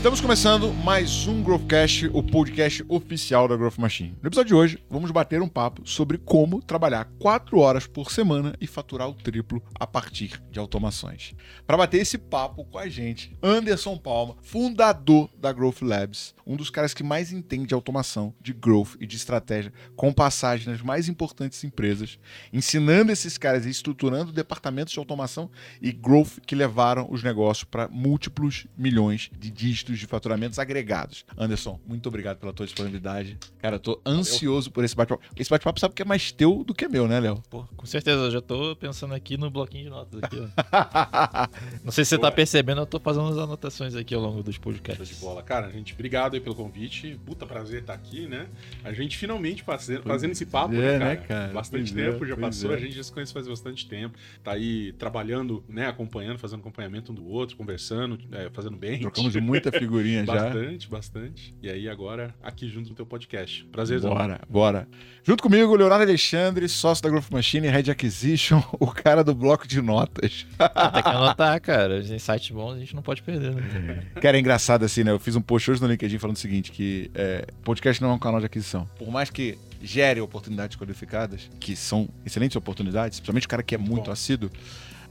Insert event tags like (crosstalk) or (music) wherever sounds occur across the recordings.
Estamos começando mais um Growthcast, o podcast oficial da Growth Machine. No episódio de hoje, vamos bater um papo sobre como trabalhar 4 horas por semana e faturar o triplo a partir de automações. Para bater esse papo com a gente, Anderson Palma, fundador da Growth Labs, um dos caras que mais entende de automação, de growth e de estratégia, com passagem nas mais importantes empresas, ensinando esses caras e estruturando departamentos de automação e growth que levaram os negócios para múltiplos milhões de dígitos de faturamentos agregados. Anderson, muito obrigado pela tua disponibilidade. Cara, eu tô ansioso por esse bate-papo. Esse bate-papo sabe que é mais teu do que meu, né, Léo? Pô, com certeza, eu já tô pensando aqui no bloquinho de notas aqui. (laughs) Não sei se você tá percebendo, eu tô fazendo as anotações aqui ao longo dos podcasts. de bola. Cara, gente, obrigado aí pelo convite. Puta prazer estar aqui, né? A gente finalmente fazendo, fazendo esse papo, é, né, né, cara? cara? Bastante Pois é, tempo já pois passou, é. a gente já se conhece faz bastante tempo. Tá aí trabalhando, né? Acompanhando, fazendo acompanhamento um do outro, conversando, é, fazendo bem. Trocamos muita (laughs) figurinha já. Bastante, bastante. E aí agora aqui junto no teu podcast. Prazer, Bora, bora. Junto comigo, Leonardo Alexandre, sócio da Growth Machine, Head Acquisition, (laughs) o cara do bloco de notas. Tem que anotar, cara. Em sites bons a gente não pode perder, né? Cara, é engraçado assim, né? Eu fiz um post hoje no LinkedIn falando o seguinte, que é, podcast não é um canal de aquisição. Por mais que gere oportunidades qualificadas, que são excelentes oportunidades, principalmente o cara que é muito Bom. assíduo,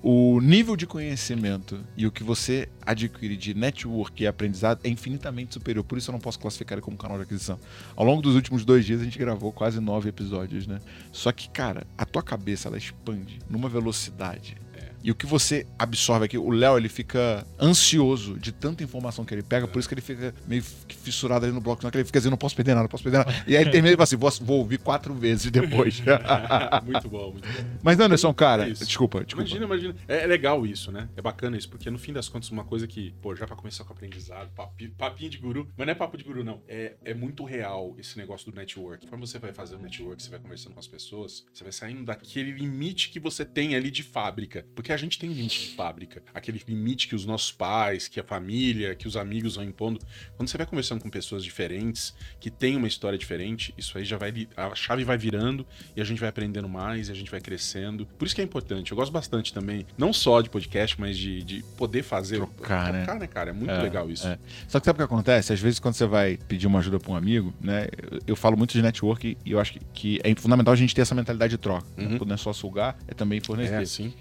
o nível de conhecimento e o que você adquire de network e aprendizado é infinitamente superior. Por isso eu não posso classificar ele como canal de aquisição. Ao longo dos últimos dois dias a gente gravou quase nove episódios, né? Só que, cara, a tua cabeça ela expande numa velocidade. E o que você absorve aqui, o Léo ele fica ansioso de tanta informação que ele pega, por isso que ele fica meio fissurado ali no bloco, não que ele fica dizendo, não posso perder nada, não posso perder nada. E aí ele termina e fala assim, vou, vou ouvir quatro vezes depois. (laughs) muito bom, muito bom. Mas Anderson, cara, É isso. desculpa, desculpa. Imagina, imagina. É, é legal isso, né? É bacana isso, porque no fim das contas, uma coisa que, pô, já pra começar com o aprendizado, papi- papinho de guru, mas não é papo de guru, não. É, é muito real esse negócio do network. Quando você vai fazer um network, você vai conversando com as pessoas, você vai saindo daquele limite que você tem ali de fábrica. Porque a gente tem limite de fábrica. Aquele limite que os nossos pais, que a família, que os amigos vão impondo. Quando você vai conversando com pessoas diferentes, que têm uma história diferente, isso aí já vai. A chave vai virando e a gente vai aprendendo mais e a gente vai crescendo. Por isso que é importante. Eu gosto bastante também, não só de podcast, mas de, de poder fazer. Trocar, né? Trocar, né, cara? É muito É, legal isso. é. Só que sabe o que acontece? Às vezes, quando você vai pedir uma ajuda pra um amigo, né? Eu, eu falo muito de network e eu acho que, que é fundamental a gente ter essa mentalidade de troca. né? Uhum. Não é só sugar, é também fornecer. É, sim.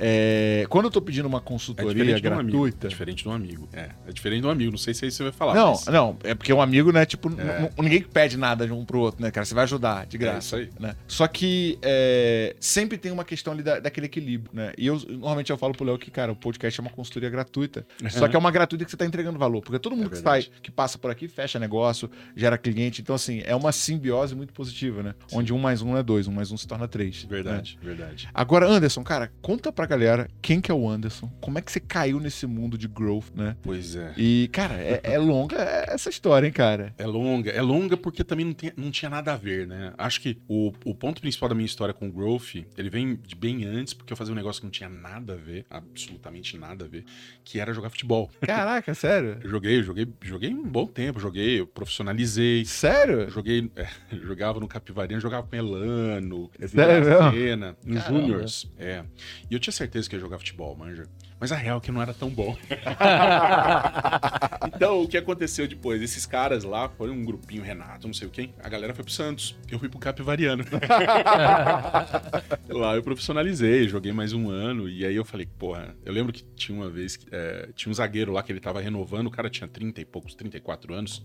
É, quando eu tô pedindo uma É consultoria diferente de um amigo. gratuita. É diferente de um amigo. É, é diferente de um amigo. Não sei se aí você vai falar. Não, mas não, é porque um amigo, né? Tipo, É. ninguém pede nada de um pro outro, né, cara? Você vai ajudar, de graça. É isso aí. né? Só que é, sempre tem uma questão ali da- daquele equilíbrio, né? E eu normalmente eu falo pro Léo que, cara, o podcast é uma consultoria gratuita. Só que é uma gratuita que você tá entregando valor. Porque todo mundo que sai, que passa por aqui, fecha negócio, gera cliente. Então, assim, é uma simbiose muito positiva, né? Onde um mais um é dois, um mais um se torna três. né? Verdade, verdade. Agora, Anderson, cara, conta pra galera quem que é o Anderson, como é que você caiu nesse mundo de growth, né? Pois é. E, cara, é, é longa essa história, hein, cara? É longa, é longa porque também não, tem- não tinha nada a ver, né? Acho que o, o ponto principal da minha história com o Growth, ele vem de bem antes, porque eu fazia um negócio que não tinha nada a ver, absolutamente nada a ver, que era jogar futebol. (laughs) Caraca, sério? Eu joguei, eu joguei, joguei um bom tempo, joguei, eu profissionalizei. Sério? Joguei, é, (laughs) jogava no Capivarinha, jogava com Elano, Sério mesmo? Cena, no. Júniors. É. E eu tinha certeza que ia jogar futebol, manja. Mas a real é que não era tão bom. (laughs) então, o que aconteceu depois? Esses caras lá, foi um grupinho, Renato, não sei o quem, a galera foi pro Santos. Eu fui pro Capivariano. (laughs) lá eu profissionalizei, joguei mais um ano, e aí eu falei, porra, eu lembro que tinha uma vez, que, é, tinha um zagueiro lá que ele tava renovando, o cara tinha 30 e poucos, 34 anos,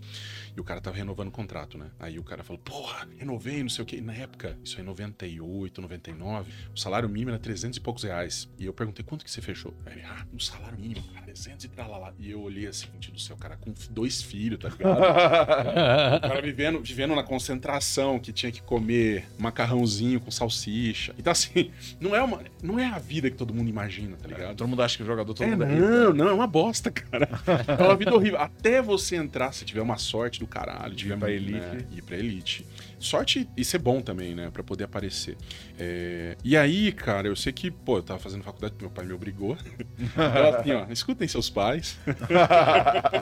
e o cara tava renovando o contrato, né? Aí o cara falou, porra, renovei, não sei o quê. E na época, isso aí em 98, 99, o salário mínimo era 300 e poucos reais. E eu perguntei, quanto que você fechou? Aí ele, ah, um salário mínimo, cara, 300 e lá. E eu olhei assim, do céu, cara, com dois filhos, tá ligado? (laughs) O cara vivendo, vivendo na concentração, que tinha que comer macarrãozinho com salsicha. Então, assim, (laughs) não é, uma, não é a vida que todo mundo imagina, tá ligado? Todo mundo acha que o jogador todo É, mundo é rico. não, não, é uma bosta, cara. É uma vida horrível. Até você entrar, se tiver uma sorte do caralho, de Ir pra elite. né, ir pra elite. Sorte e ser bom também, né? Pra poder aparecer. É, E aí, cara, eu sei que, pô, eu tava fazendo faculdade, meu pai me obrigou. (laughs) Ela assim, ó, escutem seus pais. (laughs)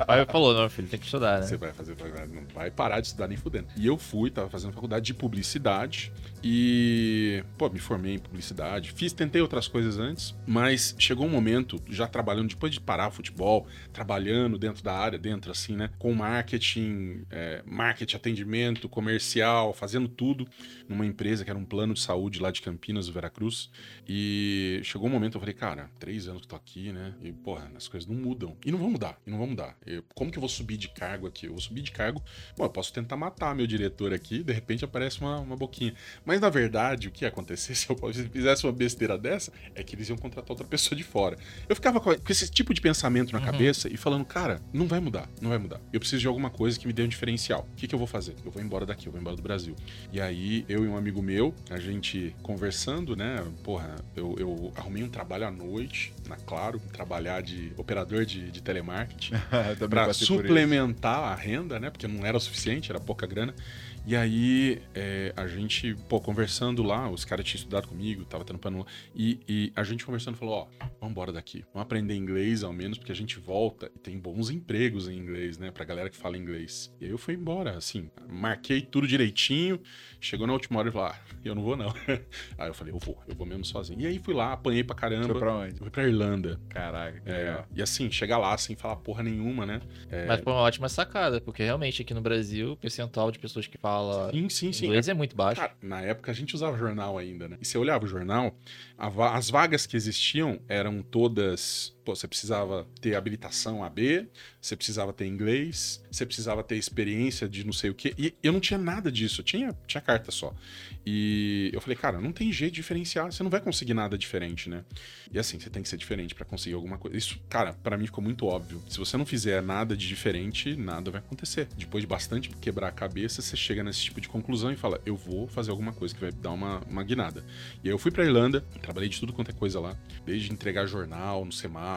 O pai falou, não, filho, tem que estudar, né? Você vai fazer, vai- não vai parar de estudar nem fudendo. E eu fui, tava fazendo faculdade de publicidade e, pô, me formei em publicidade. Fiz, tentei outras coisas antes, mas chegou um momento, já trabalhando, depois de parar o futebol, trabalhando dentro da área, dentro assim, né, com marketing, é, marketing, atendimento, comercial, fazendo tudo numa empresa que era um plano de saúde lá de Campinas, do Veracruz. E chegou um momento, eu falei, cara, três anos que tô aqui, né, e, porra, as coisas não mudam. E não vão mudar, e não vão mudar. Eu- como que eu vou subir de cargo aqui? Eu vou subir de cargo, bom, eu posso tentar matar meu diretor aqui, de repente aparece uma, uma boquinha. Mas na verdade, o que ia acontecer (laughs) se eu fizesse uma besteira dessa é que eles iam contratar outra pessoa de fora. Eu ficava com esse tipo de pensamento na cabeça e falando, cara, não vai mudar, não vai mudar. Eu preciso de alguma coisa que me dê um diferencial. O que, que eu vou fazer? Eu vou embora daqui, eu vou embora do Brasil. E aí, eu e um amigo meu, a gente conversando, né? Porra, eu, eu arrumei um trabalho à noite, na Claro, trabalhar de operador de, de telemarketing (laughs) para suplementar a renda, né? Porque não era o suficiente, era pouca grana. E aí é, a gente, pô, conversando lá, os caras tinham estudado comigo, tava trampando lá, e, e a gente conversando falou, ó, vamos embora daqui, vamos aprender inglês ao menos, porque a gente volta e tem bons empregos em inglês, né, pra galera que fala inglês. E aí eu fui embora, assim, marquei tudo direitinho, chegou na última hora e falou, ah, eu não vou não. (laughs) aí eu falei, eu vou, eu vou mesmo sozinho. E aí fui lá, apanhei pra caramba. Foi pra onde? Eu fui pra Irlanda. Caraca, É, e assim, chegar lá sem falar porra nenhuma, né? Mas foi uma ótima sacada, porque realmente aqui no Brasil, o percentual de pessoas que fala Sim, sim, sim. inglês é muito baixo. Cara, na época a gente usava jornal ainda, né? E você olhava o jornal, as vagas que existiam eram todas. Pô, você precisava ter habilitação AB, você precisava ter inglês, você precisava ter experiência de não sei o quê. E eu não tinha nada disso, eu tinha, tinha carta só. E eu falei, cara, não tem jeito de diferenciar, você não vai conseguir nada diferente, né? E assim, você tem que ser diferente pra conseguir alguma coisa. Isso, cara, pra mim ficou muito óbvio. Se você não fizer nada de diferente, nada vai acontecer. Depois de bastante quebrar a cabeça, você chega nesse tipo de conclusão e fala, eu vou fazer alguma coisa que vai dar uma, uma guinada. E aí eu fui pra Irlanda, trabalhei de tudo quanto é coisa lá, desde entregar jornal no semáforo,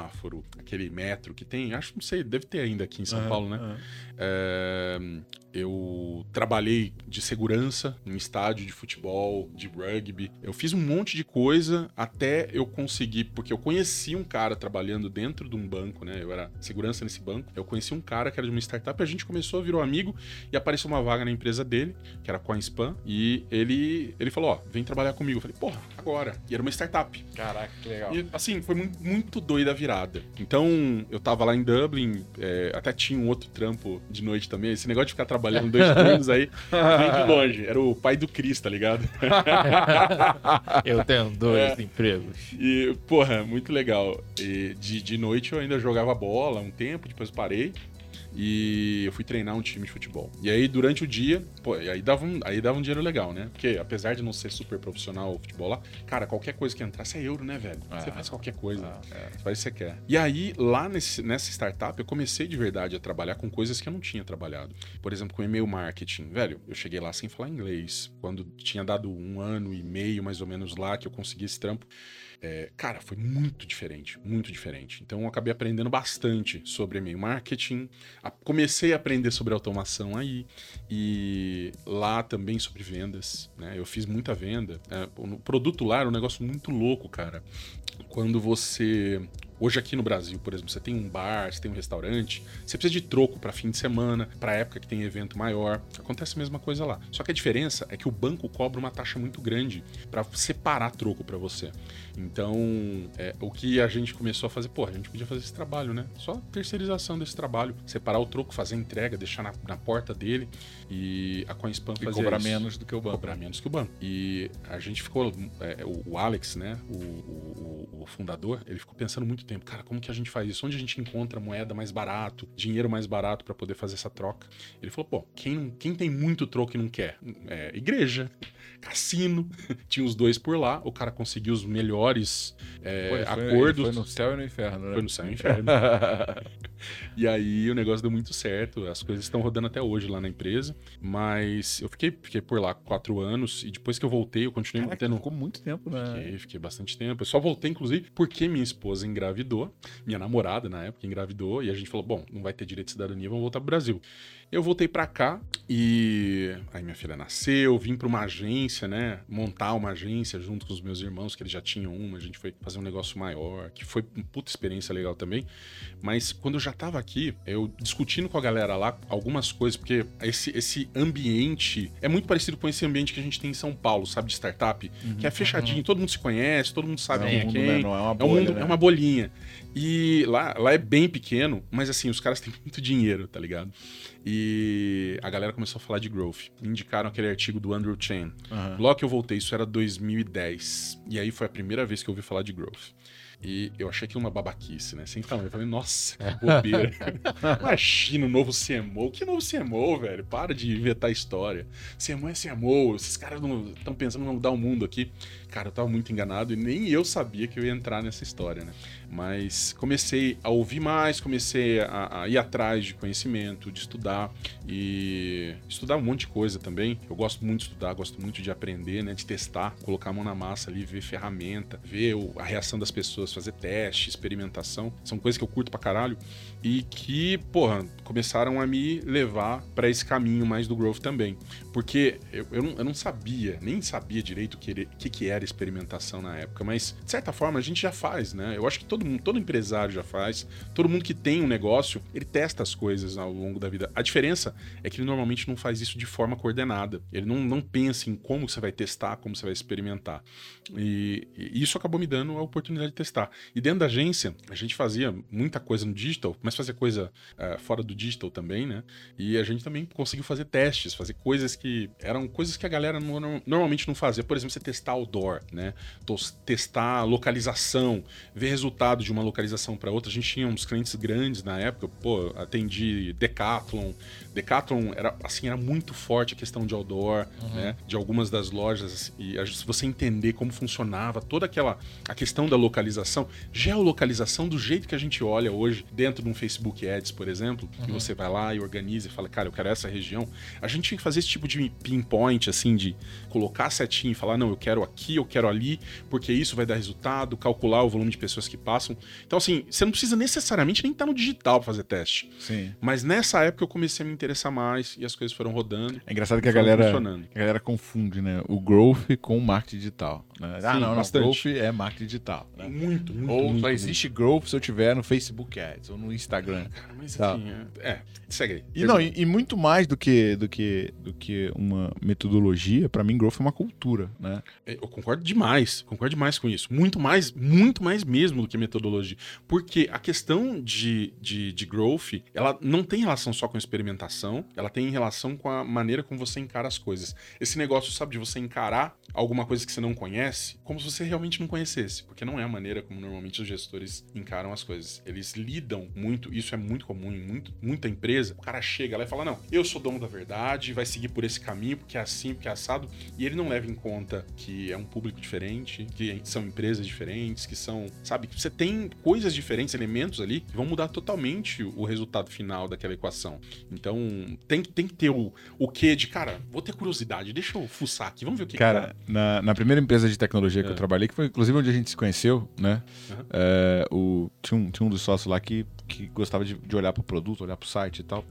aquele metro que tem, acho, não sei, deve ter ainda aqui em São Aham, Paulo, né? aham. É, eu trabalhei de segurança em estádio de futebol, de rugby. Eu fiz um monte de coisa até eu conseguir, porque eu conheci um cara trabalhando dentro de um banco, né? Eu era segurança nesse banco. Eu conheci um cara que era de uma startup, a gente começou, virou amigo e apareceu uma vaga na empresa dele, que era CoinSpan, e ele ele falou: "Ó, vem trabalhar comigo". Eu falei: "Porra, agora". E era uma startup. Caraca, que legal. E, assim, foi muito, muito doida a virada. Então, eu tava lá em Dublin, é, até tinha um outro trampo de noite também. Esse negócio de ficar trabalhando dois turnos aí, vem de longe. Era o pai do Cris, tá ligado? (laughs) Eu tenho dois É. empregos. E, porra, muito legal. E de, de noite eu ainda jogava bola um tempo, depois parei. E eu fui treinar um time de futebol. E aí, durante o dia, pô, aí dava um, aí dava um dinheiro legal, né? Porque apesar de não ser super profissional o futebol lá, cara, qualquer coisa que entrasse é euro, né, velho? Você Ah. faz qualquer coisa. Ah, é. Você faz o que você quer. E aí, lá nesse- nessa startup, eu comecei de verdade a trabalhar com coisas que eu não tinha trabalhado. Por exemplo, com e-mail marketing. Velho, eu cheguei lá sem falar inglês. Quando tinha dado um ano e meio, mais ou menos, lá, que eu consegui esse trampo. É, cara, foi muito diferente, muito diferente. Então eu acabei aprendendo bastante sobre e-mail marketing. A- comecei a aprender sobre automação aí. E lá também sobre vendas. Né? Eu fiz muita venda. É, o produto lá era um negócio muito louco, cara. Quando você. Hoje aqui no Brasil, por exemplo, você tem um bar, você tem um restaurante, você precisa de troco para fim de semana, para época que tem evento maior. Acontece a mesma coisa lá. Só que a diferença é que o banco cobra uma taxa muito grande para separar troco para você. Então, é, o que a gente começou a fazer, pô, a gente podia fazer esse trabalho, né? Só terceirização desse trabalho, separar o troco, fazer entrega, deixar na, na porta dele e a CoinSpan E fazia cobrar isso menos do que o banco. cobrar menos que o banco. E a gente ficou. é, o, Alex, né? O, o- o- fundador, ele ficou pensando muito tempo, cara, como que a gente faz isso? Onde a gente encontra moeda mais barato, dinheiro mais barato para poder fazer essa troca? Ele falou, pô, quem, quem tem muito troco e não quer? É, igreja, (laughs) cassino. (laughs) Tinha os dois por lá, o cara conseguiu os melhores é, Pô, foi- acordos. Foi no céu e no inferno, né? Foi no céu e no (laughs) inferno. E aí o negócio deu muito certo, as coisas estão rodando até hoje lá na empresa. Mas eu fiquei, fiquei por lá quatro anos e depois que eu voltei, eu continuei Caraca, mantendo. ficou muito tempo, né? Fiquei, fiquei bastante tempo. Eu só voltei, inclusive, porque minha esposa engravidou, minha namorada na época engravidou, e a gente falou: bom, não vai ter direito de cidadania, vamos voltar pro Brasil. Eu voltei pra cá e aí minha filha nasceu, vim pra uma agência, né? Montar uma agência junto com os meus irmãos, que eles já tinham uma, a gente foi fazer um negócio maior, que foi uma puta experiência legal também. Mas quando eu já tava aqui, eu discutindo com a galera lá algumas coisas, porque esse, esse ambiente é muito parecido com esse ambiente que a gente tem em São Paulo, sabe, de startup, que é fechadinho, todo mundo se conhece, todo mundo sabe É quem é mundo quem. menor, é uma É, um bolha, mundo, né? é uma bolinha. E lá, lá é bem pequeno, mas assim, os caras têm (laughs) muito dinheiro, tá ligado? E a galera começou a falar de growth. Me indicaram aquele artigo do Andrew Chen. Aham. Logo que eu voltei, isso era 2010. E aí foi a primeira vez que eu ouvi falar de growth. E eu achei aquilo uma babaquice, né? Sem tamanho. Eu falei, nossa, que (laughs) bobeira. Imagina o novo CMO. Que novo CMO, velho? Para de inventar história. CMO é CMO. Esses caras estão pensando em mudar o mundo aqui. Cara, eu tava muito enganado e nem eu sabia que eu ia entrar nessa história, né? Mas comecei a ouvir mais, comecei a, a ir atrás de conhecimento, de estudar e estudar um monte de coisa também. Eu gosto muito de estudar, gosto muito de aprender, né? De testar, colocar a mão na massa ali, ver ferramenta, ver a reação das pessoas, fazer teste, experimentação. São coisas que eu curto pra caralho e que, porra, começaram a me levar pra esse caminho mais do growth também. Porque eu, eu, não, eu não sabia, nem sabia direito o que, que, que era experimentação na época, mas de certa forma a gente já faz, né? Eu acho que todo mundo, todo empresário já faz, todo mundo que tem um negócio, ele testa as coisas ao longo da vida. A diferença é que ele normalmente não faz isso de forma coordenada. Ele não, não pensa em como você vai testar, como você vai experimentar. E, e isso acabou me dando a oportunidade de testar. E dentro da agência, a gente fazia muita coisa no digital, mas fazia coisa eh, fora do digital também, né? E a gente também conseguiu fazer testes, fazer coisas que eram coisas que a galera no- no- normalmente não fazia. Por exemplo, você testar outdoor, né? Testar localização, ver resultado de uma localização para outra. A gente tinha uns clientes grandes na época, pô, atendi Decathlon. Decathlon era assim, era muito forte a questão de outdoor, né? De algumas das lojas e se você entender como funcionava toda aquela a questão da localização, geolocalização do jeito que a gente olha hoje dentro de um Facebook Ads, por exemplo, que você vai lá e organiza e fala, cara, eu quero essa região. A gente tinha que fazer esse tipo de pinpoint, assim, de colocar a setinha e falar, não, eu quero aqui, eu quero ali, porque isso vai dar resultado, calcular o volume de pessoas que passam. Então, assim, você não precisa necessariamente nem estar no digital pra fazer teste. Sim. Mas nessa época eu comecei a me interessar mais e as coisas foram rodando. É engraçado que a galera, a galera confunde, né? O growth com o marketing digital. Né? ah, Sim, não, não. bastante. Growth é marketing digital. Né? Muito, muito, Ou muito, só muito. existe growth se eu tiver no Facebook Ads ou no Instagram. Cara, mas enfim, é, é, segue aí. E, não, e, e muito mais do que, do que, do que uma metodologia, pra mim, growth é uma cultura, né? Eu concordo demais, concordo demais com isso. Muito mais, muito mais mesmo do que metodologia. Porque a questão de, de, de growth, ela não tem relação só com experimentação, ela tem relação com a maneira como você encara as coisas. Esse negócio, sabe, de você encarar alguma coisa que você não conhece, como se você realmente não conhecesse. Porque não é a maneira como normalmente os gestores encaram as coisas. Eles lidam muito, isso é muito comum em muito, muita empresa. O cara chega lá e fala: Não, eu sou dono da verdade, vai seguir por esse caminho, porque é assim, porque é assado. E ele não leva em conta que é um público diferente, que são empresas diferentes, que são. Sabe, você tem coisas diferentes, elementos ali, que vão mudar totalmente o resultado final daquela equação. Então, tem, que- tem que ter o, o quê de, cara, vou ter curiosidade, deixa eu fuçar aqui, vamos ver o que Cara, que na, na primeira empresa de tecnologia que É. eu trabalhei, que foi inclusive onde a gente se conheceu, né? Aham. É, o, tinha, um, tinha um dos sócios lá que, que gostava de, de olhar pro produto, olhar pro site e tal.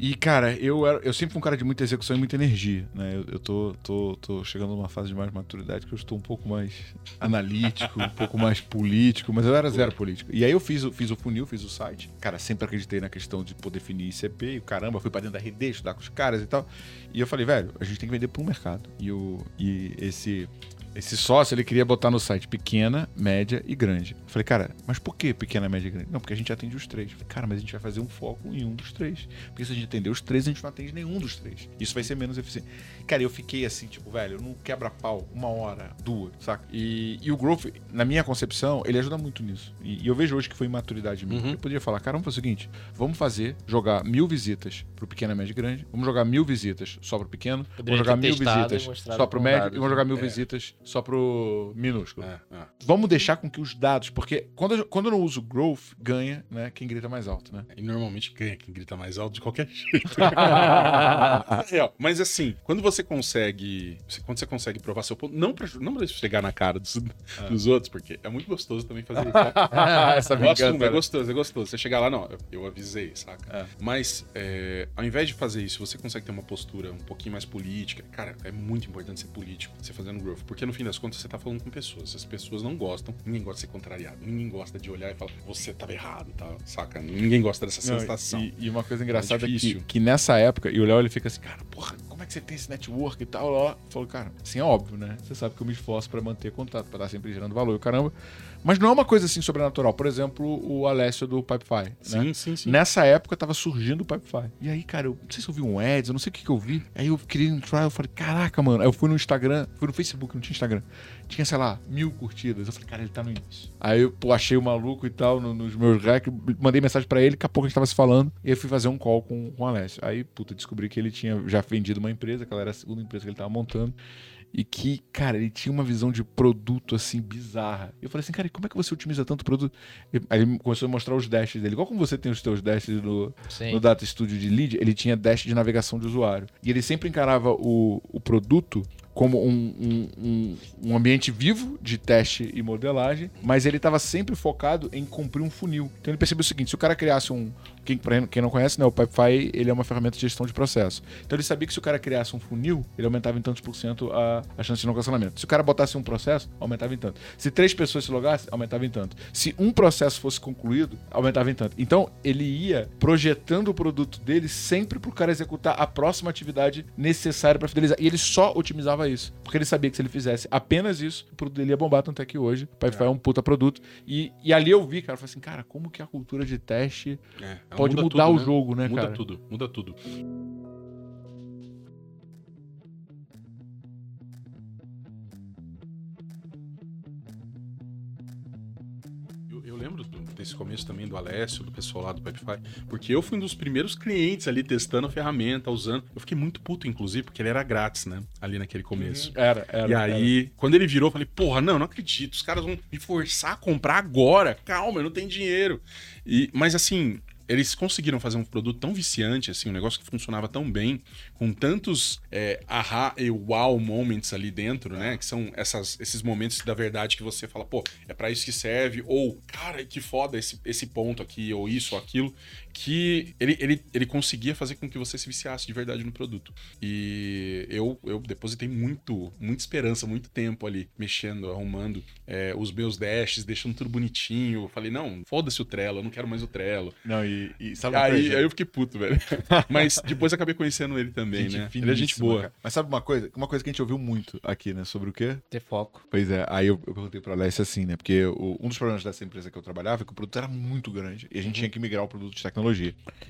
E, cara, eu, era, eu sempre fui um cara de muita execução e muita energia, né? Eu, eu tô, tô, tô chegando numa fase de mais maturidade que eu estou um pouco mais analítico, um pouco mais político, mas eu era zero político. E aí eu fiz, fiz o funil, fiz o site. Cara, sempre acreditei na questão de poder definir ICP, e caramba, fui pra dentro da RD, estudar com os caras e tal. E eu falei, velho, a gente tem que vender um mercado. E, o, e esse, esse sócio, ele queria botar no site pequena, média e grande. Eu falei, cara, mas por que pequena, média e grande? Não, porque a gente atende os três. Eu falei, cara, mas a gente vai fazer um foco em um dos três. Porque se a gente atender os três, a gente não atende nenhum dos três. Isso vai ser menos eficiente. Cara, eu fiquei assim, tipo, velho, não quebra pau uma hora, duas, saca? E, e o growth, na minha concepção, ele ajuda muito nisso. E, e eu vejo hoje que foi maturidade minha. Uhum. Eu poderia falar, cara, vamos fazer o seguinte: vamos fazer, jogar mil visitas pro pequeno, médio e grande, vamos jogar mil visitas só pro pequeno, Poderia vamos jogar mil visitas só pro médio dados, e vamos jogar né? mil É. visitas só pro minúsculo. É, é. Vamos deixar com que os dados, porque quando eu, quando eu não uso growth, ganha, né? Quem grita mais alto, né? E normalmente ganha quem grita mais alto de qualquer (laughs) jeito. (laughs) É. Mas assim, quando você consegue. você- Quando você consegue provar seu ponto, não pra, não pra chegar na cara dos, dos outros, porque é muito gostoso também fazer isso. tá? (laughs) Essa vingança. é né? gostoso, é gostoso. Você chegar lá, não, eu, eu avisei, saca? É. Mas, é, ao invés de fazer isso, você consegue ter uma postura um pouquinho mais política. Cara, é muito importante ser político, você fazendo growth. Porque no fim das contas, você tá falando com pessoas. As pessoas não gostam, ninguém gosta de ser contrariado. Ninguém gosta de olhar e falar, você tava errado, tá? Saca? Ninguém gosta dessa Não, sensação. e, e uma coisa engraçada é, que, que nessa época, e o Léo ele fica assim, cara, porra, como é que você tem esse network e tal? Ó, falou, cara, assim é óbvio, né? Você sabe que eu me esforço pra manter contato, pra estar sempre gerando valor caramba. Mas não é uma coisa assim sobrenatural. Por exemplo, o Alessio do Pipefy. Sim, né? sim, sim. Nessa época tava surgindo o Pipefy. E aí, cara, eu não sei se eu vi um ads, eu não sei o que, que eu vi. Aí eu queria entrar, eu falei, caraca, mano. Aí eu fui no Instagram, fui no Facebook, não tinha Instagram. Tinha, sei lá, mil curtidas. Eu falei, cara, ele tá no início. Aí eu, pô, achei o maluco e tal no- nos meus rec, mandei mensagem pra ele, daqui a pouco a gente tava se falando. E aí eu fui fazer um call com, com o Alessio. Aí, puta, descobri que ele tinha já vendido uma empresa, que ela era a segunda empresa que ele tava montando. E que, cara, ele tinha uma visão de produto assim bizarra. E eu falei assim, cara, e como é que você otimiza tanto produto? Aí ele começou a mostrar os dashes dele. Igual como você tem os teus dashes no, no Data Studio de lead, ele tinha dash de navegação de usuário. E ele sempre encarava o, o produto como um, um, um, um ambiente vivo de teste e modelagem, mas ele estava sempre focado em cumprir um funil. Então ele percebeu o seguinte: se o cara criasse um. Quem, quem não conhece, né, o Pipefy ele é uma ferramenta de gestão de processo. Então ele sabia que se o cara criasse um funil, ele aumentava em tantos por cento a, a chance de não cancelamento. Se o cara botasse um processo, aumentava em tanto. Se três pessoas se logassem, aumentava em tanto. Se um processo fosse concluído, aumentava em tanto. Então ele ia projetando o produto dele sempre para o cara executar a próxima atividade necessária para fidelizar. E ele só otimizava isso. Porque ele sabia que se ele fizesse apenas isso, o produto dele ia bombar, tanto é que hoje o Pipefy é. um puta produto. E, e ali eu vi, cara, eu falei assim, cara, como que a cultura de teste É, ela pode muda mudar tudo, o né? jogo, né, Muda cara? tudo, muda tudo. Eu, eu lembro do- desse começo também do Alessio, do pessoal lá do Pipefy, porque eu fui um dos primeiros clientes ali testando a ferramenta, usando. Eu fiquei muito puto, inclusive, porque ele era grátis, né? Ali naquele começo. Era, era. E aí, quando ele virou, eu falei, porra, não, não acredito. Os caras vão me forçar a comprar agora. Calma, eu não tenho dinheiro. E, mas assim, eles conseguiram fazer um produto tão viciante, assim, um negócio que funcionava tão bem, com tantos é, ahá e wow moments ali dentro, né? Que são essas, esses momentos da verdade que você fala, pô, é pra isso que serve, ou, cara, que foda esse, esse ponto aqui, ou isso, ou aquilo, que ele, ele, ele conseguia fazer com que você se viciasse de verdade no produto. E eu, eu depositei muito, muita esperança, muito tempo ali, mexendo, arrumando é, os meus dashes, deixando tudo bonitinho. Eu falei, não, foda-se o Trello, eu não quero mais o Trello. Não, e, e sabe Aí, coisa? aí eu fiquei puto, velho. (laughs) Mas depois acabei conhecendo ele também, né? Ele é gente boa. cara. Mas sabe uma coisa? Uma coisa que a gente ouviu muito aqui, né? Sobre o quê? Ter foco. Pois é, aí eu, eu perguntei pra Alessia assim, né? Porque o- um dos problemas dessa empresa que eu trabalhava é que o produto era muito grande e a gente tinha que migrar o produto de tecnologia.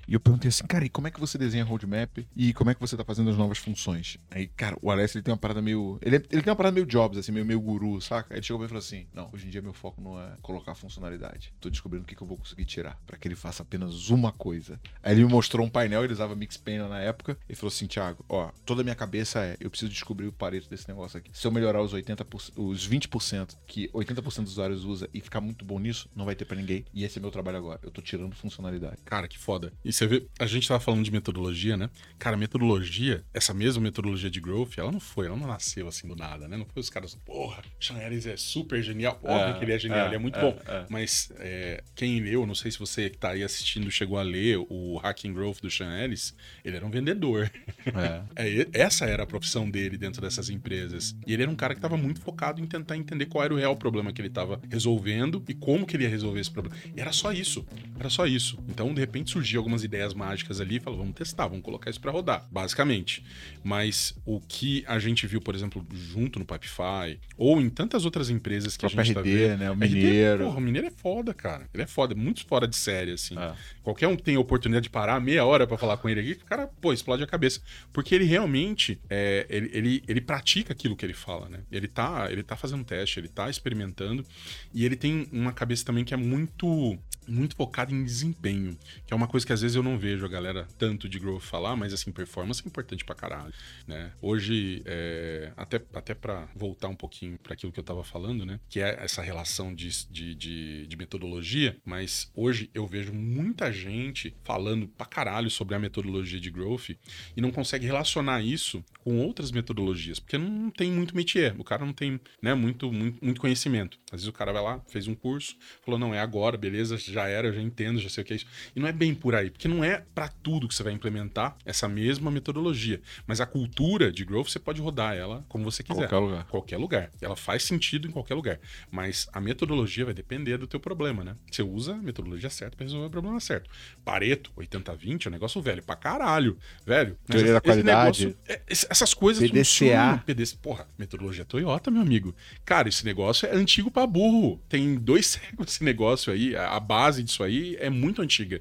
E eu perguntei assim, cara, e como é que você desenha roadmap e como é que você tá fazendo as novas funções? Aí, cara, o Alessio ele tem uma parada meio. Ele, é- ele tem uma parada meio jobs, assim, meio, meio guru, saca? Ele chegou pra mim e falou assim: Não, hoje em dia meu foco não é colocar funcionalidade. Tô descobrindo o que, que eu vou conseguir tirar pra que ele faça apenas uma coisa. Aí ele me mostrou um painel, ele usava Mixpanel na época, e falou assim: Thiago, ó, toda a minha cabeça é: eu preciso descobrir o pareto desse negócio aqui. Se eu melhorar os 80%, os 20% que 80% dos usuários usa e ficar muito bom nisso, não vai ter pra ninguém. E esse é meu trabalho agora. Eu tô tirando funcionalidade. Cara, que foda. E você vê, a gente tava falando de metodologia, né? Cara, metodologia, essa mesma metodologia de growth, ela não foi, ela não nasceu assim do nada, né? Não foi os caras, porra, Sean Ellis é super genial. Óbvio É, que ele é genial, é, ele é muito é, bom. é. Mas é, quem leu, não sei se você que tá aí assistindo chegou a ler o Hacking Growth do Sean Ellis, ele era um vendedor. É. (laughs) É, essa era a profissão dele dentro dessas empresas. E ele era um cara que estava muito focado em tentar entender qual era o real problema que ele estava resolvendo e como que ele ia resolver esse problema. E era só isso. Era só isso. Então, de repente, surgiu algumas ideias mágicas ali e falou: vamos testar, vamos colocar isso para rodar, basicamente. Mas o que a gente viu, por exemplo, junto no Pipefy, ou em tantas outras empresas que a gente tá RD, vendo. né? O RD, Mineiro. porra, o Mineiro é foda, cara. Ele é foda, muito fora de série, assim. É. Qualquer um que tem a oportunidade de parar meia hora pra falar com ele aqui, o cara, pô, explode a cabeça. Porque ele realmente, é, ele, ele, ele pratica aquilo que ele fala, né? Ele tá, ele tá fazendo teste, ele tá experimentando e ele tem uma cabeça também que é muito, muito focada em desempenho. Que é uma coisa que às vezes eu não vejo a galera tanto de growth falar, mas assim, performance é importante pra caralho, né? Hoje, é, até, até para voltar um pouquinho para aquilo que eu tava falando, né? Que é essa relação de, de, de, de metodologia, mas hoje eu vejo muita gente falando pra caralho sobre a metodologia de growth e não consegue relacionar isso com outras metodologias, porque não tem muito métier, o cara não tem né, muito, muito, muito conhecimento. Às vezes o cara vai lá, fez um curso, falou, não, é agora, beleza, já era, eu já entendo, já sei o que é isso. E não é bem por aí, porque não é para tudo que você vai implementar essa mesma metodologia. Mas a cultura de growth, você pode rodar ela como você quiser. Qualquer lugar. Qualquer lugar. Ela faz sentido em qualquer lugar. Mas a metodologia vai depender do teu problema, né? Você usa a metodologia certa para resolver o problema certo. Pareto, 80-20 é um negócio velho pra caralho. Velho. Teoria da qualidade. Negócio, é, essas coisas PDCA. funcionam. PDC, porra, metodologia Toyota, meu amigo. Cara, esse negócio é antigo pra burro. Tem dois (laughs) séculos esse negócio aí. A base disso aí é muito antiga.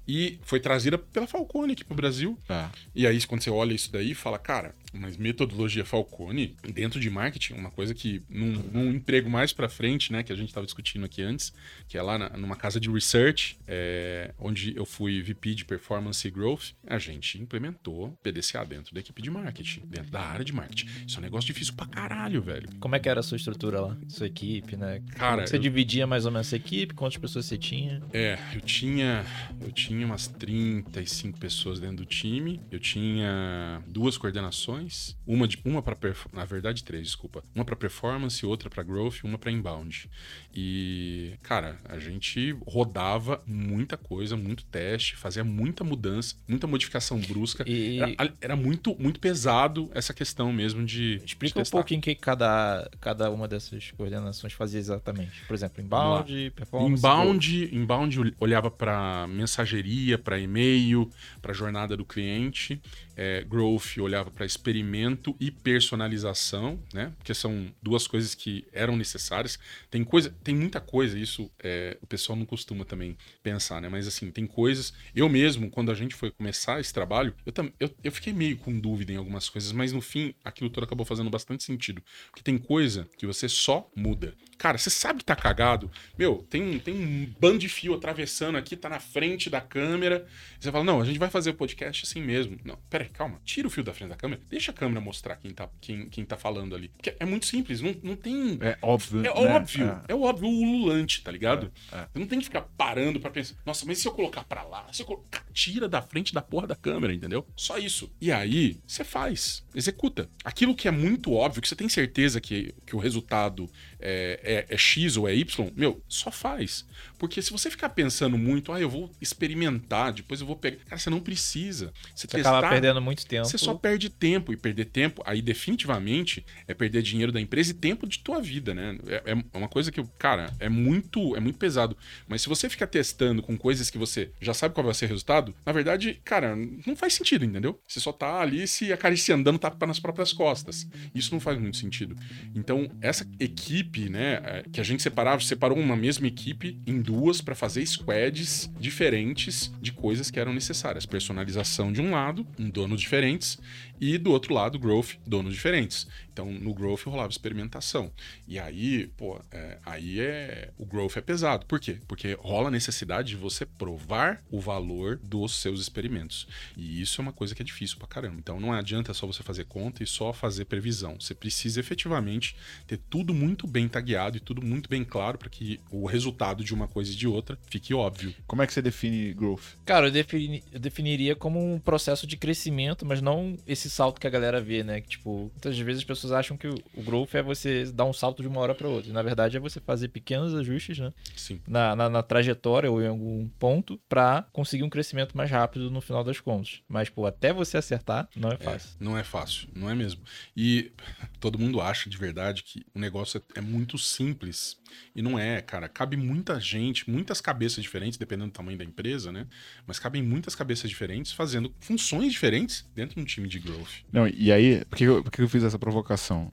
E foi trazida pela Falcone aqui pro Brasil. É. E aí, quando você olha isso daí, fala, cara, mas metodologia Falcone, dentro de marketing, uma coisa que num, num emprego mais pra frente, né, que a gente tava discutindo aqui antes, que é lá na, numa casa de research, é, onde eu fui VP de Performance e Growth, a gente implementou PDCA dentro da equipe de marketing, dentro da área de marketing. Isso é um negócio difícil pra caralho, velho. Como é que era a sua estrutura lá? Sua equipe, né? Cara, Como você eu- dividia mais ou menos essa equipe? Quantas pessoas você tinha? É, eu tinha. Eu tinha umas 35 pessoas dentro do time. Eu tinha duas coordenações. Uma de uma para na verdade três, desculpa. Uma para performance, outra para growth, uma para inbound. E, cara, a gente rodava muita coisa, muito teste, fazia muita mudança, muita modificação brusca. E- Era, era muito, muito pesado essa questão mesmo de. de Explica um testar. pouquinho o que cada, cada uma dessas coordenações fazia exatamente. Por exemplo, inbound, performance. Inbound, inbound ol- olhava para mensageria, para e-mail, para jornada do cliente. É, growth olhava para experimento e personalização, né? Porque são duas coisas que eram necessárias. Tem coisa, tem muita coisa. Isso é, o pessoal não costuma também pensar, né? Mas assim, tem coisas. Eu mesmo, quando a gente foi começar esse trabalho, eu, tam, eu, eu fiquei meio com dúvida em algumas coisas, mas no fim, aquilo tudo acabou fazendo bastante sentido. Porque tem coisa que você só muda. Cara, você sabe que tá cagado. Meu, tem um, tem um bando de fio atravessando aqui, tá na frente da câmera. Você fala, não, a gente vai fazer o podcast assim mesmo. Não, peraí, calma. Tira o fio da frente da câmera. Deixa a câmera mostrar quem tá, quem, quem tá falando ali. Porque é muito simples, não, não tem. É óbvio. É né? óbvio, É. é. óbvio, o ululante, tá ligado? É, é. Você não tem que ficar parando pra pensar, nossa, mas e se eu colocar pra lá? Se eu colocar, tira da frente da porra da câmera, entendeu? Só isso. E aí, você faz, executa. Aquilo que é muito óbvio, que você tem certeza que, que o resultado é, é- é X ou é Y, meu, só faz. Porque se você ficar pensando muito, ah, eu vou experimentar, depois eu vou pegar. Cara, você não precisa. Você, Você acaba muito tempo. você só perde tempo. E perder tempo, aí definitivamente, é perder dinheiro da empresa e tempo de tua vida, né? É, é uma coisa que, cara, é muito, é muito pesado. Mas se você ficar testando com coisas que você já sabe qual vai ser o resultado, na verdade, cara, não faz sentido, entendeu? Você só tá ali se acariciando, dando tapa nas próprias costas. Isso não faz muito sentido. Então, essa equipe, né, é, que a gente separava, separou uma mesma equipe em duas para fazer squads diferentes de coisas que eram necessárias. Personalização de um lado, em donos diferentes, e do outro lado, growth, donos diferentes. Então, no growth rolava experimentação. E aí, pô, é, aí é. O growth é pesado. Por quê? Porque rola a necessidade de você provar o valor dos seus experimentos. E isso é uma coisa que é difícil pra caramba. Então, não adianta só você fazer conta e só fazer previsão. Você precisa efetivamente ter tudo muito bem tagueado e tudo muito bem claro para que o resultado de uma coisa e de outra fique óbvio. Como é que você define growth? Cara, eu, defini- eu definiria como um processo de crescimento, mas não esse salto que a galera vê, né? Que, tipo, muitas vezes as pessoas acham que o, growth é você dar um salto de uma hora para outra. Na verdade, é você fazer pequenos ajustes, né? Sim. Na, na, na trajetória ou em algum ponto para conseguir um crescimento mais rápido no final das contas. Mas, pô, até você acertar, não é É, fácil. não é fácil, não é mesmo. E (laughs) todo mundo acha de verdade que o negócio é, é muito simples. E não é, cara. Cabe muita gente, muitas cabeças diferentes, dependendo do tamanho da empresa, né? Mas cabem muitas cabeças diferentes fazendo funções diferentes dentro de um time de growth. Não, e aí, por que, eu, por que eu fiz essa provocação,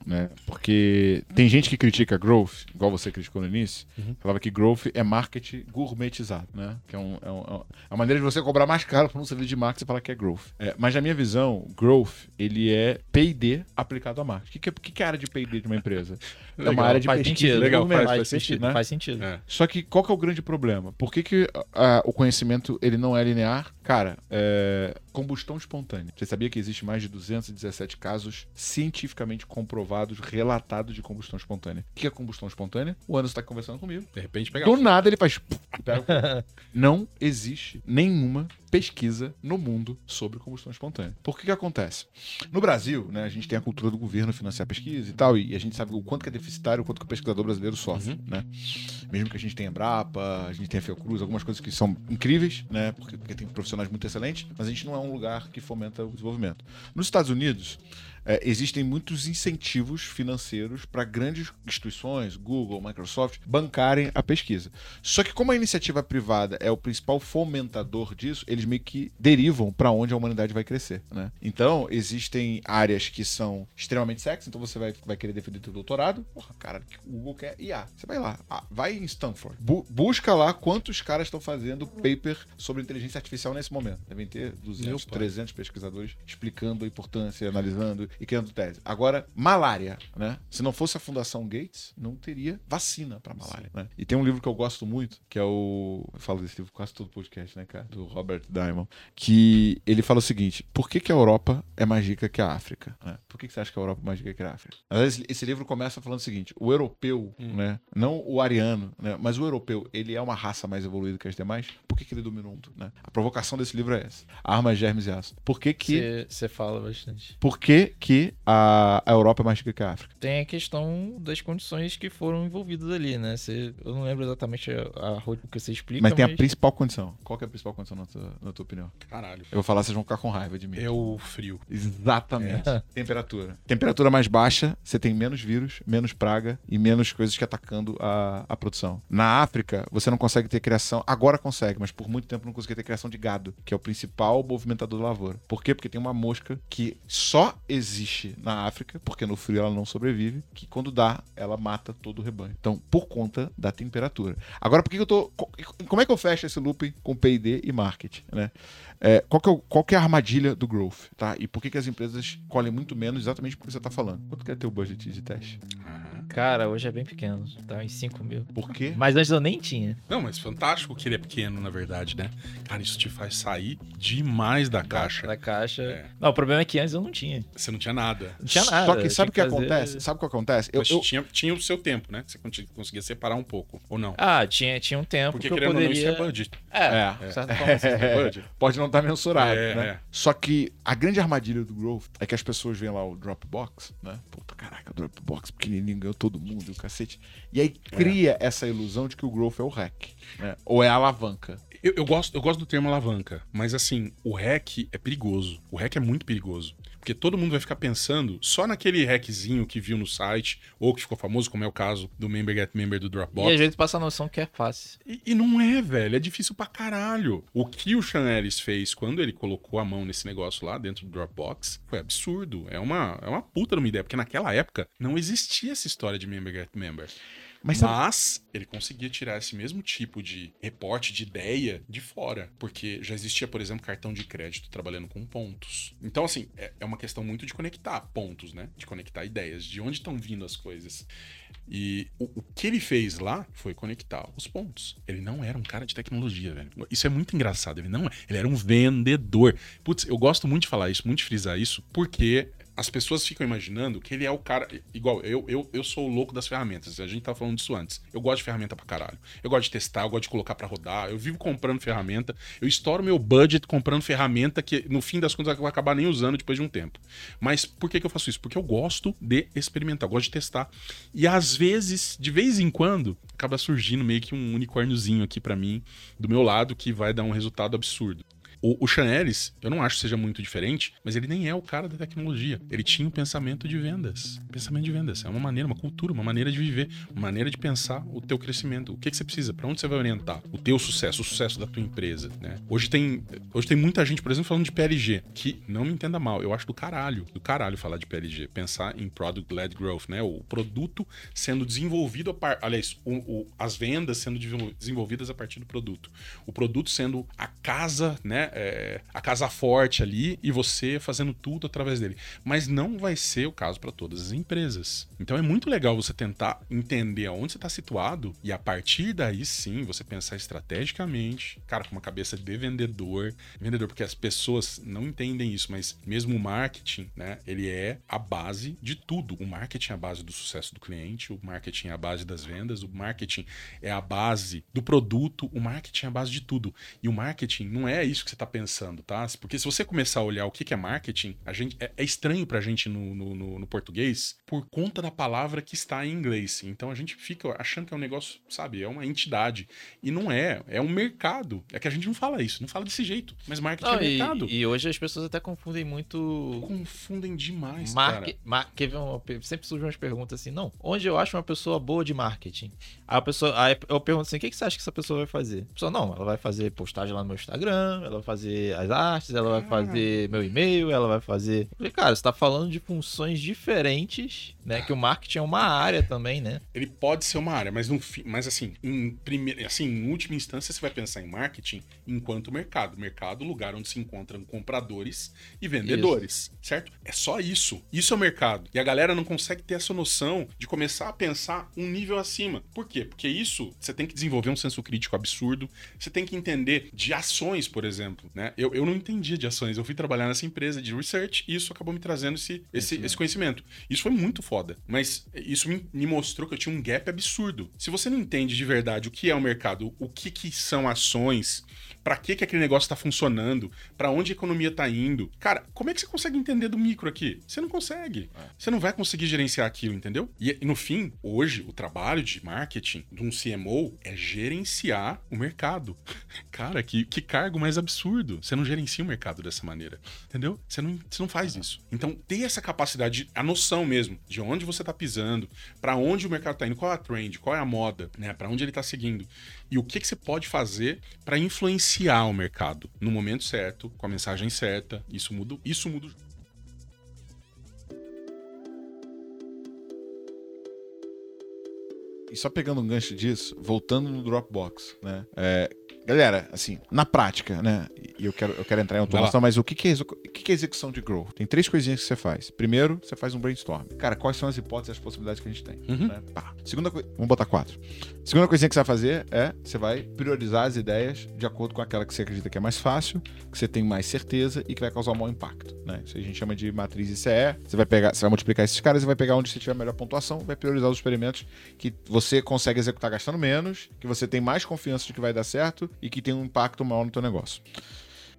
né? Porque tem gente que critica growth, igual você criticou no início, Uhum. falava que growth é marketing gourmetizado, né? Que é, um, é, um- é é uma maneira de você cobrar mais caro por um serviço de marketing e falar que é growth. É, mas na minha visão, growth, ele é P&D aplicado a marketing. O que, que, é- que que é a área de P&D de uma empresa? é Legal, uma área de Faz pesquisa sentido. Legal, faz- faz, sentido, né? faz sentido. É. Só que qual que é o grande problema? Por que, que ah, o conhecimento ele não é linear? Cara, é, combustão espontânea. Você sabia que existe mais de 217 casos cientificamente comprovados, relatados de combustão espontânea? O que é combustão espontânea? O Anderson está conversando comigo. De repente pegar. Do nada ele faz. (laughs) pega não existe nenhuma pesquisa no mundo sobre combustão espontânea. Por que que acontece? No Brasil, né, a gente tem a cultura do governo financiar pesquisa e tal, e a gente sabe o quanto que é deficitário, o quanto que o pesquisador brasileiro sofre, né? Mesmo que a gente tenha Embrapa, a gente tenha Fiocruz, algumas coisas que são incríveis, né? Porque, porque tem profissionais muito excelentes, mas a gente não é um lugar que fomenta o desenvolvimento. Nos Estados Unidos, é, existem muitos incentivos financeiros para grandes instituições, Google, Microsoft, bancarem a pesquisa. Só que como a iniciativa privada é o principal fomentador disso, eles meio que derivam para onde a humanidade vai crescer, né? Então, existem áreas que são extremamente sexy, então você vai, vai querer defender teu doutorado, porra, cara, o Google quer IA. Você vai lá, ah, vai em Stanford, bu- busca lá quantos caras estão fazendo paper sobre inteligência artificial nesse momento. Devem ter 200, Meu pai. 300 pesquisadores explicando a importância, analisando e criando tese. Agora, malária, né? Se não fosse a Fundação Gates, não teria vacina para malária, né? E tem um livro que eu gosto muito, que é o... Eu falo desse livro quase todo podcast, né, cara? Do Robert Diamond, que ele fala o seguinte, por que, que a Europa é mais rica que a África? né? Por que, que você acha que a Europa é mais rica que a África? Vezes, esse livro começa falando o seguinte, o europeu, né? Não o ariano, né? Mas o europeu, ele é uma raça mais evoluída que as demais? Por que, que ele domina o mundo, né? A provocação desse livro é essa. Armas, germes e aço. Por que que... Você fala bastante. Por que, que a, a Europa é mais rica que a África? Tem a questão das condições que foram envolvidas ali, né? Você, eu não lembro exatamente a, a rotina que você explica, Mas tem a principal condição. Qual que é a principal condição na tua, na tua opinião? Caralho. Eu vou falar, vocês vão ficar com raiva de mim. É o frio. Exatamente. (laughs) Temperatura. Temperatura mais baixa, você tem menos vírus, menos praga e menos coisas que atacando a, a produção. Na África, você não consegue ter criação. Agora consegue, mas por muito tempo não conseguia ter criação de gado, que é o principal movimentador da lavoura. Por quê? Porque tem uma mosca que só existe na África, porque no frio ela não sobrevive, que quando dá, ela mata todo o rebanho. Então, por conta da temperatura. Agora, por que eu tô. co- Como é que eu fecho esse looping com PD e marketing, né? É, qual, que é o- qual que é a armadilha do growth, tá? E por que, que as empresas colhem muito menos exatamente porque você está falando? Quanto que é teu budget de teste? Cara, hoje é bem pequeno. Tá em 5 mil. Por quê? Mas antes eu nem tinha. Não, mas fantástico que ele é pequeno, na verdade, né? Cara, isso te faz sair demais da caixa. Da caixa. É. Não, o problema é que antes eu não tinha. Você não tinha nada. Não tinha nada. Só que sabe o que fazer- acontece? Sabe o que acontece? Eu, Mas eu- tinha, tinha o seu tempo, né? Você con- conseguia separar um pouco, ou não? Ah, tinha, tinha um tempo Porque que eu ou não, isso poderia... é budget. É, É. de certa forma, sim. (laughs) É budget. pode não estar mensurado, É, né? é. Só que a grande armadilha do growth é que as pessoas veem lá o Dropbox, né? Puta, caraca, Dropbox pequenininho, ganhou todo mundo, e o cacete. E aí cria essa ilusão de que o growth é o hack, né? Ou é a alavanca. Eu, eu gosto, eu gosto do termo alavanca, mas assim, o hack é perigoso. O hack é muito perigoso. Porque todo mundo vai ficar pensando só naquele hackzinho que viu no site, ou que ficou famoso, como é o caso do Member Get Member do E Dropbox. às vezes passa a noção que é fácil. E, e não é, velho. É difícil pra caralho. O que o Sean Ellis fez quando ele colocou a mão nesse negócio lá dentro do Dropbox foi absurdo. É uma, é uma puta de uma ideia, porque naquela época não existia essa história de Member Get Member. Mas Mas, ele conseguia tirar esse mesmo tipo de reporte, de ideia, de fora. Porque já existia, por exemplo, cartão de crédito trabalhando com pontos. Então, assim, é, é uma questão muito de conectar pontos, né? De conectar ideias, de onde estão vindo as coisas. E o, o que ele fez lá foi conectar os pontos. Ele não era um cara de tecnologia, velho. Isso é muito engraçado. Ele não é. Ele era um vendedor. Putz, eu gosto muito de falar isso, muito de frisar isso, porque as pessoas ficam imaginando que ele é o cara. Igual, eu, eu, eu sou o louco das ferramentas. A gente tava falando disso antes. Eu gosto de ferramenta pra caralho. Eu gosto de testar, eu gosto de colocar pra rodar. Eu vivo comprando ferramenta. Eu estouro meu budget comprando ferramenta que, no fim das contas, eu vou acabar nem usando depois de um tempo. Mas por que, que eu faço isso? Porque eu gosto de experimentar, eu gosto de testar. E às vezes, de vez em quando, acaba surgindo meio que um unicórniozinho aqui pra mim, do meu lado, que vai dar um resultado absurdo. O, o Sean Ellis, eu não acho que seja muito diferente, mas ele nem é o cara da tecnologia. Ele tinha um pensamento de vendas. Pensamento de vendas. É uma maneira, uma cultura, uma maneira de viver, uma maneira de pensar o teu crescimento. O que, que você precisa? Para onde você vai orientar? O teu sucesso, o sucesso da tua empresa. Né? Hoje, tem, hoje tem muita gente, por exemplo, falando de PLG, que não me entenda mal, eu acho do caralho, do caralho falar de PLG. Pensar em Product-Led Growth, né? O produto sendo desenvolvido, a par... aliás, o- o- as vendas sendo desenvol- desenvolvidas a partir do produto. O produto sendo a casa, né? É, a casa forte ali e você fazendo tudo através dele. Mas não vai ser o caso para todas as empresas. Então é muito legal você tentar entender aonde você está situado e a partir daí sim você pensar estrategicamente, cara, com uma cabeça de vendedor, vendedor porque as pessoas não entendem isso, mas mesmo o marketing, né, ele é a base de tudo. O marketing é a base do sucesso do cliente, o marketing é a base das vendas, o marketing é a base do produto, o marketing é a base de tudo. E o marketing não é isso que você está pensando, tá? Porque se você começar a olhar o que é marketing, a gente é, é estranho pra gente no, no, no, português por conta da palavra que está em inglês. Então a gente fica achando que é um negócio, sabe, é uma entidade. E não é, é um mercado. É que a gente não fala isso, não fala desse jeito. Mas marketing Não, é e, mercado. e hoje as pessoas até confundem muito. Confundem demais, Marque, mar, uma sempre surgem umas perguntas assim, não, onde eu acho uma pessoa boa de marketing? Aí a pessoa, aí eu pergunto assim, o que, que você acha que essa pessoa vai fazer? A pessoa, não, ela vai fazer postagem lá no meu Instagram, ela vai fazer as artes, ela vai fazer meu e-mail, ela vai fazer. Falei, cara, você tá falando de funções diferentes, né? Que o marketing é uma área também, né? Ele pode ser uma área, mas no mas assim, em primeira, assim, em última instância você vai pensar em marketing enquanto mercado, mercado, lugar onde se encontram compradores e vendedores, certo? É só isso. Isso é o mercado. E a galera não consegue ter essa noção de começar a pensar um nível acima. Por quê? Porque isso você tem que desenvolver um senso crítico absurdo, você tem que entender de ações, por exemplo, né? Eu, eu não entendia de ações, eu fui trabalhar nessa empresa de research e isso acabou me trazendo esse, esse, esse conhecimento. Isso foi muito foda, mas isso me, me mostrou que eu tinha um gap absurdo. Se você não entende de verdade o que é o mercado, o que, que são ações, pra que, que aquele negócio tá funcionando, pra onde a economia tá indo, cara, como é que você consegue entender do micro aqui? Você não consegue. Você não vai conseguir gerenciar aquilo, entendeu? E, e no fim, hoje, o trabalho de marketing de um CMO é gerenciar o mercado. (laughs) Cara, que, que cargo mais absurdo. Você não gerencia o mercado dessa maneira, entendeu? Você não, você não faz isso. Então, ter essa capacidade, a noção mesmo de onde você tá pisando, pra onde o mercado tá indo, qual é a trend, qual é a moda, né? Para onde ele tá seguindo e o que, que você pode fazer pra influenciar o mercado no momento certo, com a mensagem certa. Isso muda, isso muda. E só pegando um gancho disso, voltando no Dropbox, né? É, galera, assim, na prática, né? E eu quero, eu quero entrar em automação, mas o que, que, é, o que, que é execução de growth? Tem três coisinhas que você faz. Primeiro, você faz um brainstorm. Cara, quais são as hipóteses e as possibilidades que a gente tem? Uhum. né? Segunda coisa. Vamos botar quatro. Segunda coisinha que você vai fazer é você vai priorizar as ideias de acordo com aquela que você acredita que é mais fácil, que você tem mais certeza e que vai causar o maior impacto. Né? Isso a gente chama de matriz ICE. Você vai pegar, você vai multiplicar esses caras e vai pegar onde você tiver a melhor pontuação, vai priorizar os experimentos que você consegue executar gastando menos, que você tem mais confiança de que vai dar certo e que tem um impacto maior no teu negócio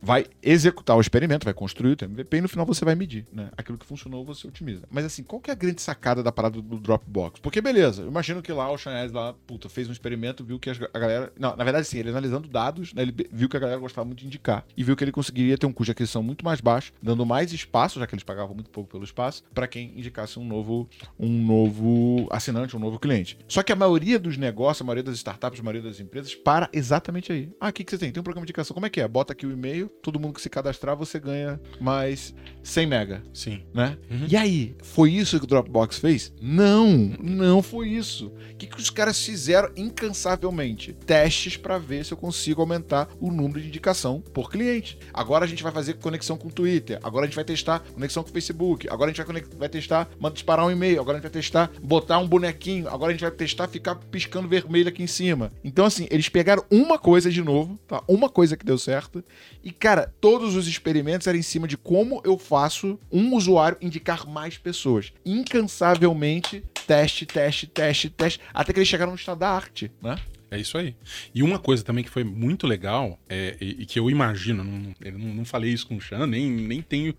vai executar o experimento, vai construir o teu MVP e no final você vai medir, né? Aquilo que funcionou você otimiza. Mas assim, qual que é a grande sacada da parada do Dropbox? Porque beleza, eu imagino que lá o Chanel lá, puta, fez um experimento, viu que a galera, não, na verdade sim, ele analisando dados, né, ele viu que a galera gostava muito de indicar e viu que ele conseguiria ter um custo de aquisição muito mais baixo, dando mais espaço, já que eles pagavam muito pouco pelo espaço, para quem indicasse um novo um novo assinante, um novo cliente. Só que a maioria dos negócios, a maioria das startups, a maioria das empresas para exatamente aí. Ah, o que, que você tem? Tem um programa de indicação. Como é que é? Bota aqui o e-mail, todo mundo que se cadastrar, você ganha mais 100 mega, Sim. né? Uhum. E aí, foi isso que o Dropbox fez? Não, não foi isso. O que, que os caras fizeram incansavelmente? Testes para ver se eu consigo aumentar o número de indicação por cliente. Agora a gente vai fazer conexão com o Twitter, agora a gente vai testar conexão com o Facebook, agora a gente vai, vai testar, manda disparar um e-mail, agora a gente vai testar botar um bonequinho, agora a gente vai testar ficar piscando vermelho aqui em cima. Então, assim, eles pegaram uma coisa de novo, tá? Uma coisa que deu certo. E, cara, todos os experimentos eram em cima de como eu faço um usuário indicar mais pessoas. Incansavelmente, teste, teste, teste, teste, até que eles chegaram no estado da arte, né? É isso aí. E uma coisa também que foi muito legal, é, e, e que eu imagino, não, eu não, não falei isso com o Chan, nem, nem tenho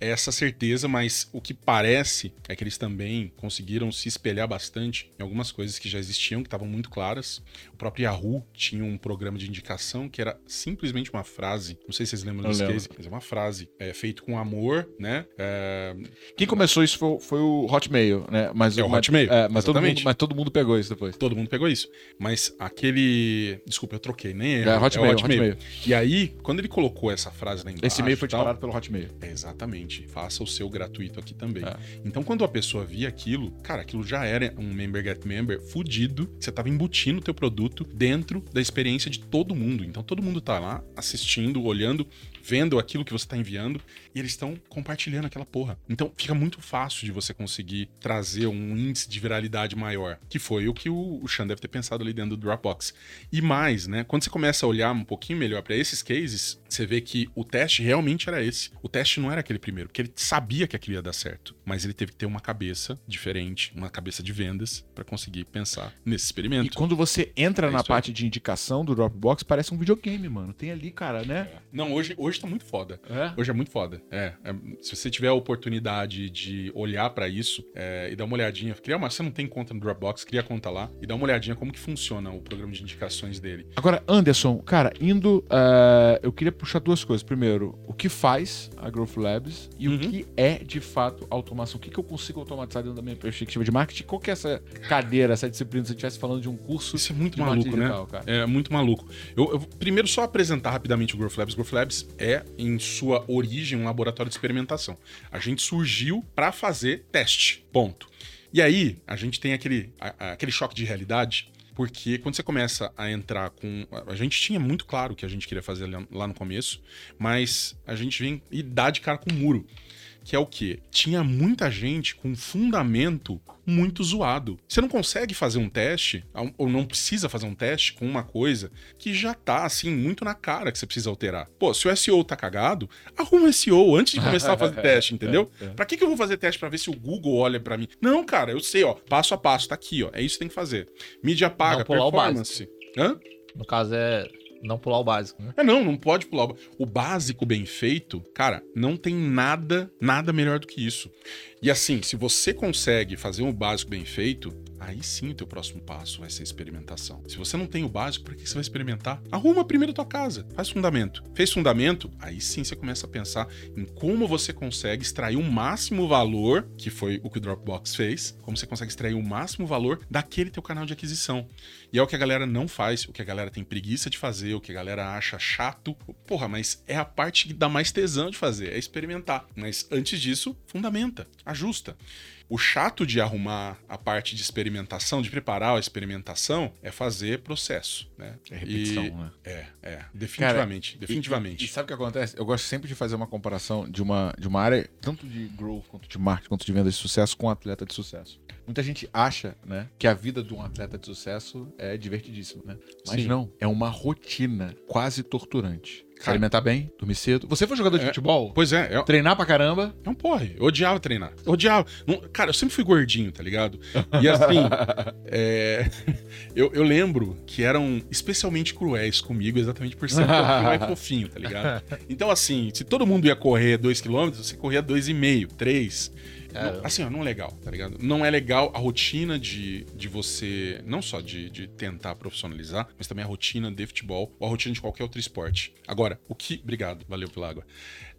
essa certeza, mas o que parece é que eles também conseguiram se espelhar bastante em algumas coisas que já existiam, que estavam muito claras. O próprio Yahoo tinha um programa de indicação que era simplesmente uma frase. Não sei se vocês lembram desse case, mas é uma frase. É, feito com amor, né? É, Quem começou isso foi, foi o Hotmail, né? Mas, É o mas- Hotmail, é, mas, todo mundo, exatamente. mas todo mundo pegou isso depois. todo mundo pegou isso. Mas aquele. Desculpa, eu troquei, nem É, Hotmail, Hotmail. E aí, quando ele colocou essa frase lá embaixo. Esse e-mail foi tal, disparado pelo Hotmail. é, exatamente. Faça o seu gratuito aqui também. É. Então, quando a pessoa via aquilo, cara, aquilo já era um member get member fudido. Você tava embutindo o teu produto dentro da experiência de todo mundo. Então, todo mundo tá lá assistindo, olhando, vendo aquilo que você tá enviando e eles estão compartilhando aquela porra. Então, fica muito fácil de você conseguir trazer um índice de viralidade maior, que foi o que o, o Sean deve ter pensado ali dentro do Dropbox. E mais, né? Quando você começa a olhar um pouquinho melhor para esses cases, você vê que o teste realmente era esse. O teste não era aquele primeiro, porque ele sabia que aquilo ia dar certo, mas ele teve que ter uma cabeça diferente, uma cabeça de vendas para conseguir pensar nesse E experimento. quando você entra É na isso aí. parte de indicação do Dropbox, parece um videogame, mano. Tem ali, cara, né? Não, hoje, hoje tá muito foda. É. Hoje é muito foda. É, é, se você tiver a oportunidade de olhar pra isso é, e dar uma olhadinha, criar uma, você não tem conta no Dropbox, cria a conta lá e dá uma olhadinha como que funciona o programa de indicações dele. Agora, Anderson, cara, indo. eh, eu queria puxar duas coisas. Primeiro, o que faz a Growth Labs e o Uhum. que é de fato automação. O que, que eu consigo automatizar dentro da minha perspectiva de marketing? Qual que é essa cadeira, essa disciplina, se você estivesse falando de um curso Isso é muito maluco, né? digital, cara? É muito maluco. Eu, eu primeiro só apresentar rapidamente o Growth Labs. Growth Labs é, em sua origem, um laboratório de experimentação. A gente surgiu pra fazer teste. Ponto. E aí, a gente tem aquele, a- aquele choque de realidade. Porque quando você começa a entrar com. A gente tinha muito claro o que a gente queria fazer lá no começo, mas a gente vem e dá de cara com o muro. Que é o quê? Tinha muita gente com fundamento muito zoado. Você não consegue fazer um teste, ou não precisa fazer um teste com uma coisa que já tá, assim, muito na cara que você precisa alterar. Pô, se o SEO tá cagado, arruma um SEO antes de começar a fazer (laughs) teste, entendeu? É, é. Pra que, que eu vou fazer teste pra ver se o Google olha pra mim? Não, cara, eu sei, ó, passo a passo, tá aqui, ó. É isso que tem que fazer. Mídia paga, Não o performance. Hã? No caso é não pular o básico, né? É, não, não pode pular. o- O básico bem feito, cara, não tem nada, nada melhor do que isso. E assim, se você consegue fazer um básico bem feito, aí sim o teu próximo passo vai ser experimentação. Se você não tem o básico, para que você vai experimentar? Arruma primeiro a tua casa, faz fundamento. Fez fundamento, aí sim você começa a pensar em como você consegue extrair o máximo valor, que foi o que o Dropbox fez, como você consegue extrair o máximo valor daquele teu canal de aquisição. E é o que a galera não faz, o que a galera tem preguiça de fazer, o que a galera acha chato. Porra, mas é a parte que dá mais tesão de fazer, é experimentar. Mas antes disso, fundamenta, ajusta. O chato de arrumar a parte de experimentação, de preparar a experimentação, é fazer processo, né? É repetição, E- né? É, é. Definitivamente. definitivamente. E, e sabe o que acontece? Eu gosto sempre de fazer uma comparação de uma, de uma área, tanto de growth, quanto de marketing, quanto de venda de sucesso, com um atleta de sucesso. Muita gente acha, né, que a vida de um atleta de sucesso é divertidíssima, né? Mas Sim. não, é uma rotina quase torturante. Se alimentar bem, dormir cedo. Você foi jogador de É. futebol? Pois é, é, Treinar pra caramba. É um porre. Eu odiava treinar. Eu odiava. Não- cara, eu sempre fui gordinho, tá ligado? E assim, (laughs) é, (laughs) eu, eu lembro que eram especialmente cruéis comigo, exatamente por ser um pouquinho mais (laughs) fofinho, tá ligado? Então, assim, se todo mundo ia correr 2km, você corria 2,5, 3. Cara, Assim, não é legal, tá ligado? Não é legal a rotina de, de você, não só de, de tentar profissionalizar, mas também a rotina de futebol ou a rotina de qualquer outro esporte. Agora, o que. Obrigado, valeu pela água.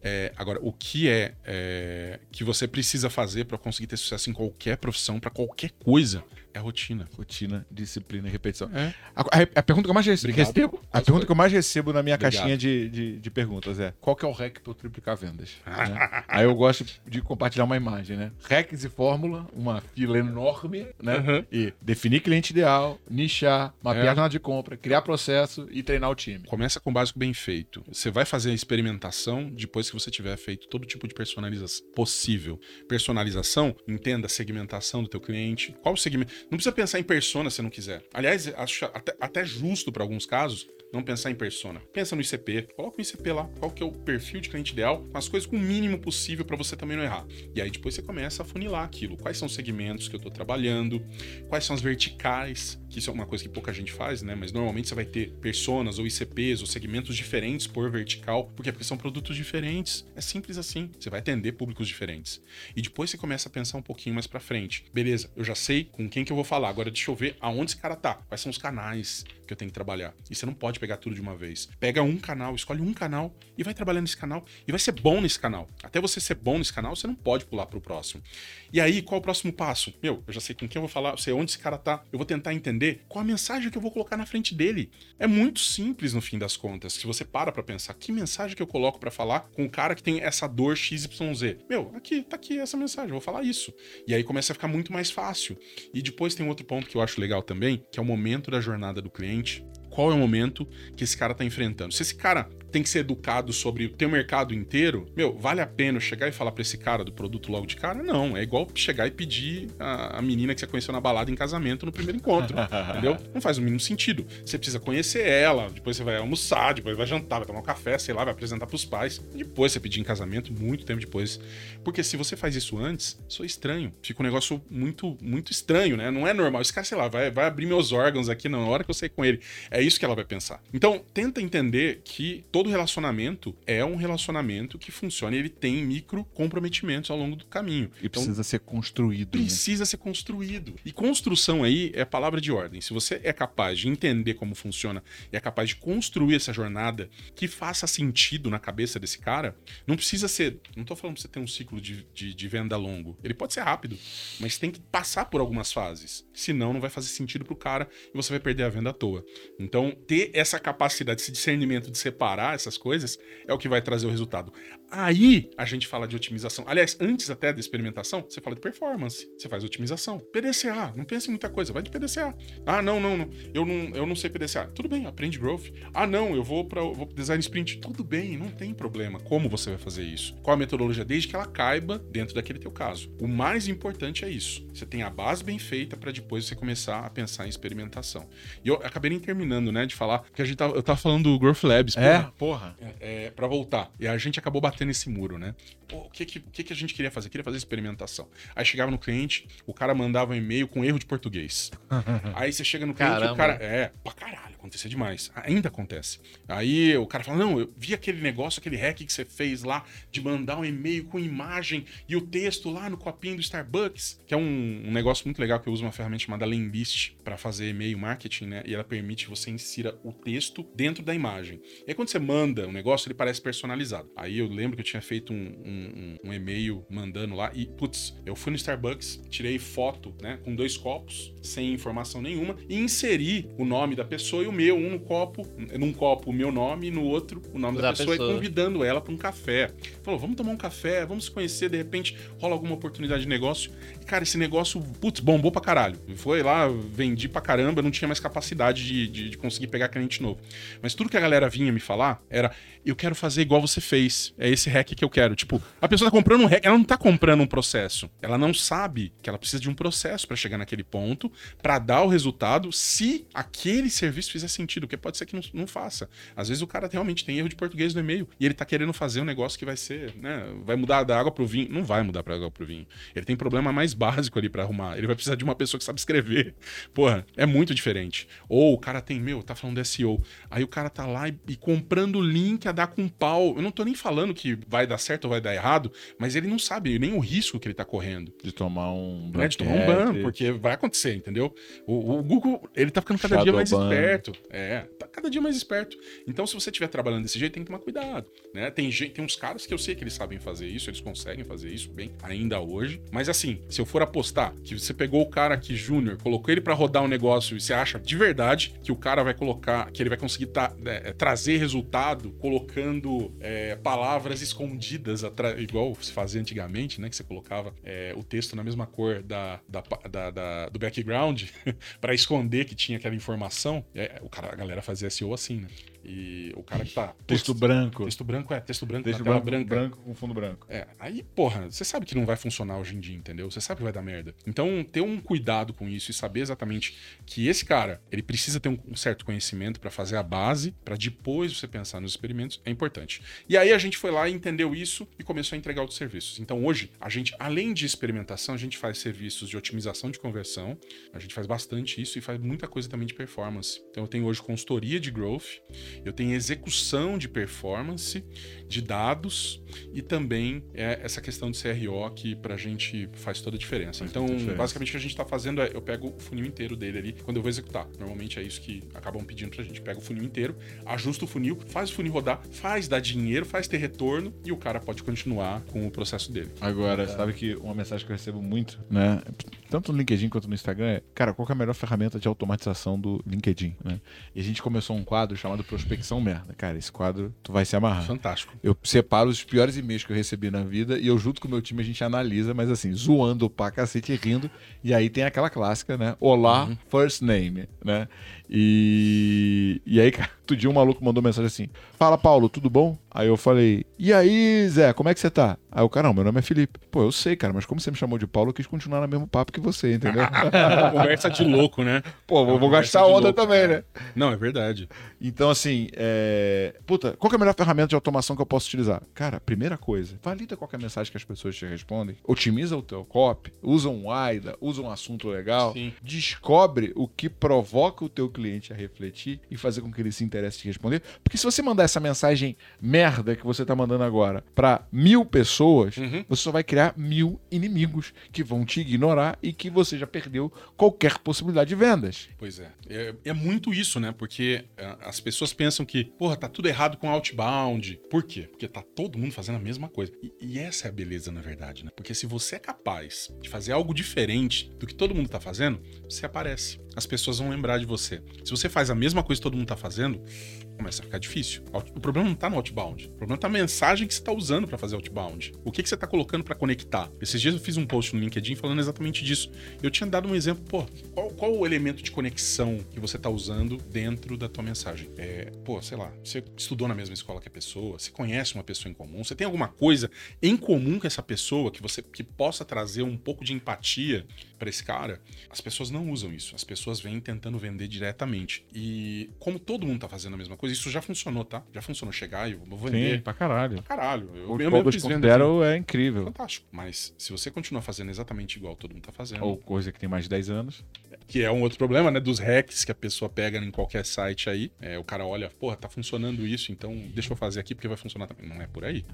É, agora, o que é, é, que você precisa fazer pra conseguir ter sucesso em qualquer profissão, pra qualquer coisa, é rotina. Rotina, disciplina e repetição. É. A, a- a pergunta que eu mais rece- Obrigado. recebo, a pergunta que eu mais recebo na minha Obrigado. caixinha de, de, de perguntas é: qual que é o hack para eu triplicar vendas? Né? (laughs) Aí eu gosto de compartilhar uma imagem, né? Hacks e fórmula, uma fila enorme, né? Uhum. E definir cliente ideal, nichar, mapear É. jornada de compra, criar processo e treinar o time. Começa com o básico bem feito. Você vai fazer a experimentação depois que você tiver feito todo tipo de personalização possível. Personalização, entenda a segmentação do teu cliente. Qual o segmento? Não precisa pensar em persona se não quiser. Aliás, acho até, até justo para alguns casos não pensar em persona. Pensa no ICP. Coloca o ICP lá. Qual que é o perfil de cliente ideal? As coisas com o mínimo possível para você também não errar. E aí depois você começa a funilar aquilo. Quais são os segmentos que eu tô trabalhando? Quais são as verticais? Que isso é uma coisa que pouca gente faz, né? Mas normalmente você vai ter personas ou ICPs ou segmentos diferentes por vertical. Por quê? Porque são produtos diferentes. É simples assim. Você vai atender públicos diferentes. E depois você começa a pensar um pouquinho mais pra frente. Beleza, eu já sei com quem que eu vou falar. Agora deixa eu ver aonde esse cara tá. Quais são os canais que eu tenho que trabalhar. E você não pode pegar tudo de uma vez. Pega um canal, escolhe um canal e vai trabalhando nesse canal e vai ser bom nesse canal. Até você ser bom nesse canal, você não pode pular pro próximo. E aí, qual o próximo passo? Meu, eu já sei com quem eu vou falar, eu sei onde esse cara tá, eu vou tentar entender qual a mensagem que eu vou colocar na frente dele. É muito simples no fim das contas. Se você para pra pensar, que mensagem que eu coloco para falar com o cara que tem essa dor XYZ? Meu, aqui, tá aqui essa mensagem, vou falar isso. E aí começa a ficar muito mais fácil. E depois tem outro ponto que eu acho legal também, que é o momento da jornada do cliente qual é o momento que esse cara tá enfrentando. Se esse cara tem que ser educado sobre o teu mercado inteiro, meu, vale a pena chegar e falar para esse cara do produto logo de cara? Não, é igual chegar e pedir a, a menina que você conheceu na balada em casamento no primeiro encontro, (laughs) entendeu? Não faz o mínimo sentido. Você precisa conhecer ela, depois você vai almoçar, depois vai jantar, vai tomar um café, sei lá, vai apresentar pros pais, depois você pedir em casamento, muito tempo depois. Porque se você faz isso antes, sou estranho. Fica um negócio muito, muito estranho, né? Não é normal. Esse cara, sei lá, vai, vai abrir meus órgãos aqui na hora que eu sair com ele. É isso que ela vai pensar. Então, tenta entender que todo relacionamento é um relacionamento que funciona e ele tem micro comprometimentos ao longo do caminho. E então, precisa ser construído. Né? Precisa né? ser construído. E construção aí é palavra de ordem. Se você é capaz de entender como funciona e é capaz de construir essa jornada que faça sentido na cabeça desse cara, não precisa ser. Não tô falando pra você ter um ciclo de, de, de venda longo. Ele pode ser rápido, mas tem que passar por algumas fases. Senão, não vai fazer sentido pro cara e você vai perder a venda à toa. Então, ter essa capacidade, esse discernimento de separar essas coisas é o que vai trazer o resultado. Aí a gente fala de otimização. Aliás, antes até da experimentação, você fala de performance. Você faz otimização. PDCA, não pense em muita coisa, vai de PDCA. Ah, não, não, não. Eu não, eu não sei PDCA. Tudo bem, aprende growth. Ah, não, eu vou para vou design sprint. Tudo bem, não tem problema. Como você vai fazer isso? Qual a metodologia desde que ela caiba dentro daquele teu caso? O mais importante é isso. Você tem a base bem feita para depois você começar a pensar em experimentação. E eu acabei nem terminando, né, de falar, porque a gente tava, eu tava falando do Growth Labs. É, porra. porra. É, é, pra voltar. E a gente acabou batendo esse muro, né? Pô, o que que, que que a gente queria fazer? Queria fazer experimentação. Aí chegava no cliente, o cara mandava um e-mail com erro de português. (laughs) Aí você chega no cliente, Caramba. o cara. É, pra caralho, acontecia demais. Ainda acontece. Aí o cara fala: Não, eu vi aquele negócio, aquele hack que você fez lá de mandar um e-mail com imagem e o texto lá no copinho do Starbucks, que é um, um negócio muito legal que eu uso uma ferramenta chamada Lemlist para fazer e-mail marketing, né? E ela permite você insira o texto dentro da imagem. E aí quando você manda um negócio, ele parece personalizado. Aí eu lembro que eu tinha feito um, um, um e-mail mandando lá e, putz, eu fui no Starbucks, tirei foto, né, com dois copos, sem informação nenhuma, e inseri o nome da pessoa e o meu, um no copo, num copo o meu nome e no outro o nome da, da pessoa, pessoa, e convidando ela para um café. Falou, vamos tomar um café, vamos se conhecer, de repente rola alguma oportunidade de negócio. E, cara, esse negócio, putz, bombou pra caralho. Foi lá, vendi pra caramba, não tinha mais capacidade de, de, de conseguir pegar cliente novo. Mas tudo que a galera vinha me falar era: eu quero fazer igual você fez. É esse hack que eu quero. Tipo, a pessoa tá comprando um hack, ela não tá comprando um processo. Ela não sabe que ela precisa de um processo para chegar naquele ponto, para dar o resultado, se aquele serviço fizer sentido, porque pode ser que não, não, faça. Às vezes o cara realmente tem erro de português no e-mail e ele tá querendo fazer um negócio que vai ser, né, vai mudar da água pro vinho. Não vai mudar pra água pro vinho. Ele tem problema mais básico ali para arrumar. Ele vai precisar de uma pessoa que sabe escrever. Porra, é muito diferente. Ou o cara tem, meu, tá falando de SEO. Aí o cara tá lá e, e comprando link a dar com pau. Eu não tô nem falando que vai dar certo ou vai dar errado, mas ele não sabe nem o risco que ele tá correndo. De tomar um ban. É, de tomar um ban, porque vai acontecer, entendeu? O, o Google, ele tá ficando cada Shadow dia mais ban. esperto. É, tá cada dia mais esperto. Então, se você estiver trabalhando desse jeito, tem que tomar cuidado, né? Tem, tem uns caras que eu sei que eles sabem fazer isso, eles conseguem fazer isso bem, ainda hoje. Mas assim, se eu for apostar que você pegou o cara aqui, Júnior, colocou ele para rodar um negócio e você acha de verdade que o cara vai colocar, que ele vai conseguir tá, é, trazer resultado colocando é, palavras escondidas, igual se fazia antigamente, né? Que você colocava é, o texto na mesma cor da, da, da, da do background (laughs) para esconder que tinha aquela informação. O cara, a galera fazia SEO assim, né? E o cara que tá. Texto branco. Texto branco é, texto branco texto branco, branca. branco com fundo branco. É, aí, porra, você sabe que não vai funcionar hoje em dia, entendeu? Você sabe que vai dar merda. Então, ter um cuidado com isso e saber exatamente que esse cara, ele precisa ter um certo conhecimento para fazer a base, para depois você pensar nos experimentos, é importante. E aí a gente foi lá e entendeu isso e começou a entregar outros serviços. Então, hoje, a gente, além de experimentação, a gente faz serviços de otimização de conversão, a gente faz bastante isso e faz muita coisa também de performance. Então, eu tenho hoje consultoria de growth, eu tenho execução de performance, de dados e também é, essa questão de CRO que pra gente faz toda a diferença. Faz então, a diferença. basicamente o que a gente tá fazendo é eu pego o funil inteiro dele ali quando eu vou executar. Normalmente é isso que acabam pedindo pra gente. Pega o funil inteiro, ajusta o funil, faz o funil rodar, faz dar dinheiro, faz ter retorno e o cara pode continuar com o processo dele. Agora, sabe que uma mensagem que eu recebo muito, né? Tanto no LinkedIn quanto no Instagram é, cara, qual que é a melhor ferramenta de automatização do LinkedIn, né? E a gente começou um quadro chamado Prospecção Merda. Cara, esse quadro tu vai se amarrar. Fantástico. Eu separo os piores e-mails que eu recebi na vida e eu junto com o meu time a gente analisa, mas assim, zoando pra cacete e rindo. E aí tem aquela clássica, né? Olá, first name, né? E, e aí, cara, outro dia um maluco mandou mensagem assim: Fala, Paulo, tudo bom? Aí eu falei: E aí, Zé, como é que você tá? Aí o cara, não, meu nome é Felipe. Pô, eu sei, cara, mas como você me chamou de Paulo, eu quis continuar no mesmo papo que você, entendeu? (laughs) (laughs) Conversa de louco, né? Pô, vou, vou gastar onda louco, também, né? Não, é verdade. Então, assim, é... Puta, qual que é a melhor ferramenta de automação que eu posso utilizar? Cara, primeira coisa, valida qualquer mensagem que as pessoas te respondem, otimiza o teu copy, usa um AIDA, usa um assunto legal, Sim. descobre o que provoca o teu cliente a refletir e fazer com que ele se interesse em te responder. Porque se você mandar essa mensagem merda que você tá mandando agora pra mil pessoas, Uhum. você só vai criar mil inimigos que vão te ignorar e que você já perdeu qualquer possibilidade de vendas. Pois é. é. é muito isso, né? Porque é, as pessoas pensam que, porra, tá tudo errado com outbound. Por quê? Porque tá todo mundo fazendo a mesma coisa. E, e essa é a beleza, na verdade, né? Porque se você é capaz de fazer algo diferente do que todo mundo tá fazendo, você aparece. As pessoas vão lembrar de você. Se você faz a mesma coisa que todo mundo tá fazendo, começa a ficar difícil. O problema não tá no outbound. O problema tá na mensagem que você tá usando para fazer outbound. O que, que você tá colocando para conectar? Esses dias eu fiz um post no LinkedIn falando exatamente disso. Eu tinha dado um exemplo, pô, qual, qual o elemento de conexão que você tá usando dentro da tua mensagem? É, pô, sei lá, você estudou na mesma escola que a pessoa, você conhece uma pessoa em comum, você tem alguma coisa em comum com essa pessoa que você que possa trazer um pouco de empatia para esse cara? As pessoas não usam isso. As pessoas vêm tentando vender diretamente. E como todo mundo tá fazendo a mesma coisa, isso já funcionou, tá? Já funcionou chegar e eu vou vender. pra caralho. Caralho, eu, O mesmo fiz venda assim. 2.0 é incrível. Fantástico. Mas se você continuar fazendo exatamente igual todo mundo tá fazendo, Ou coisa que tem mais de 10 anos. que é um outro problema, né? Dos hacks que a pessoa pega em qualquer site aí. É, o cara olha, porra, tá funcionando isso, então deixa eu fazer aqui porque vai funcionar também. Não é por aí.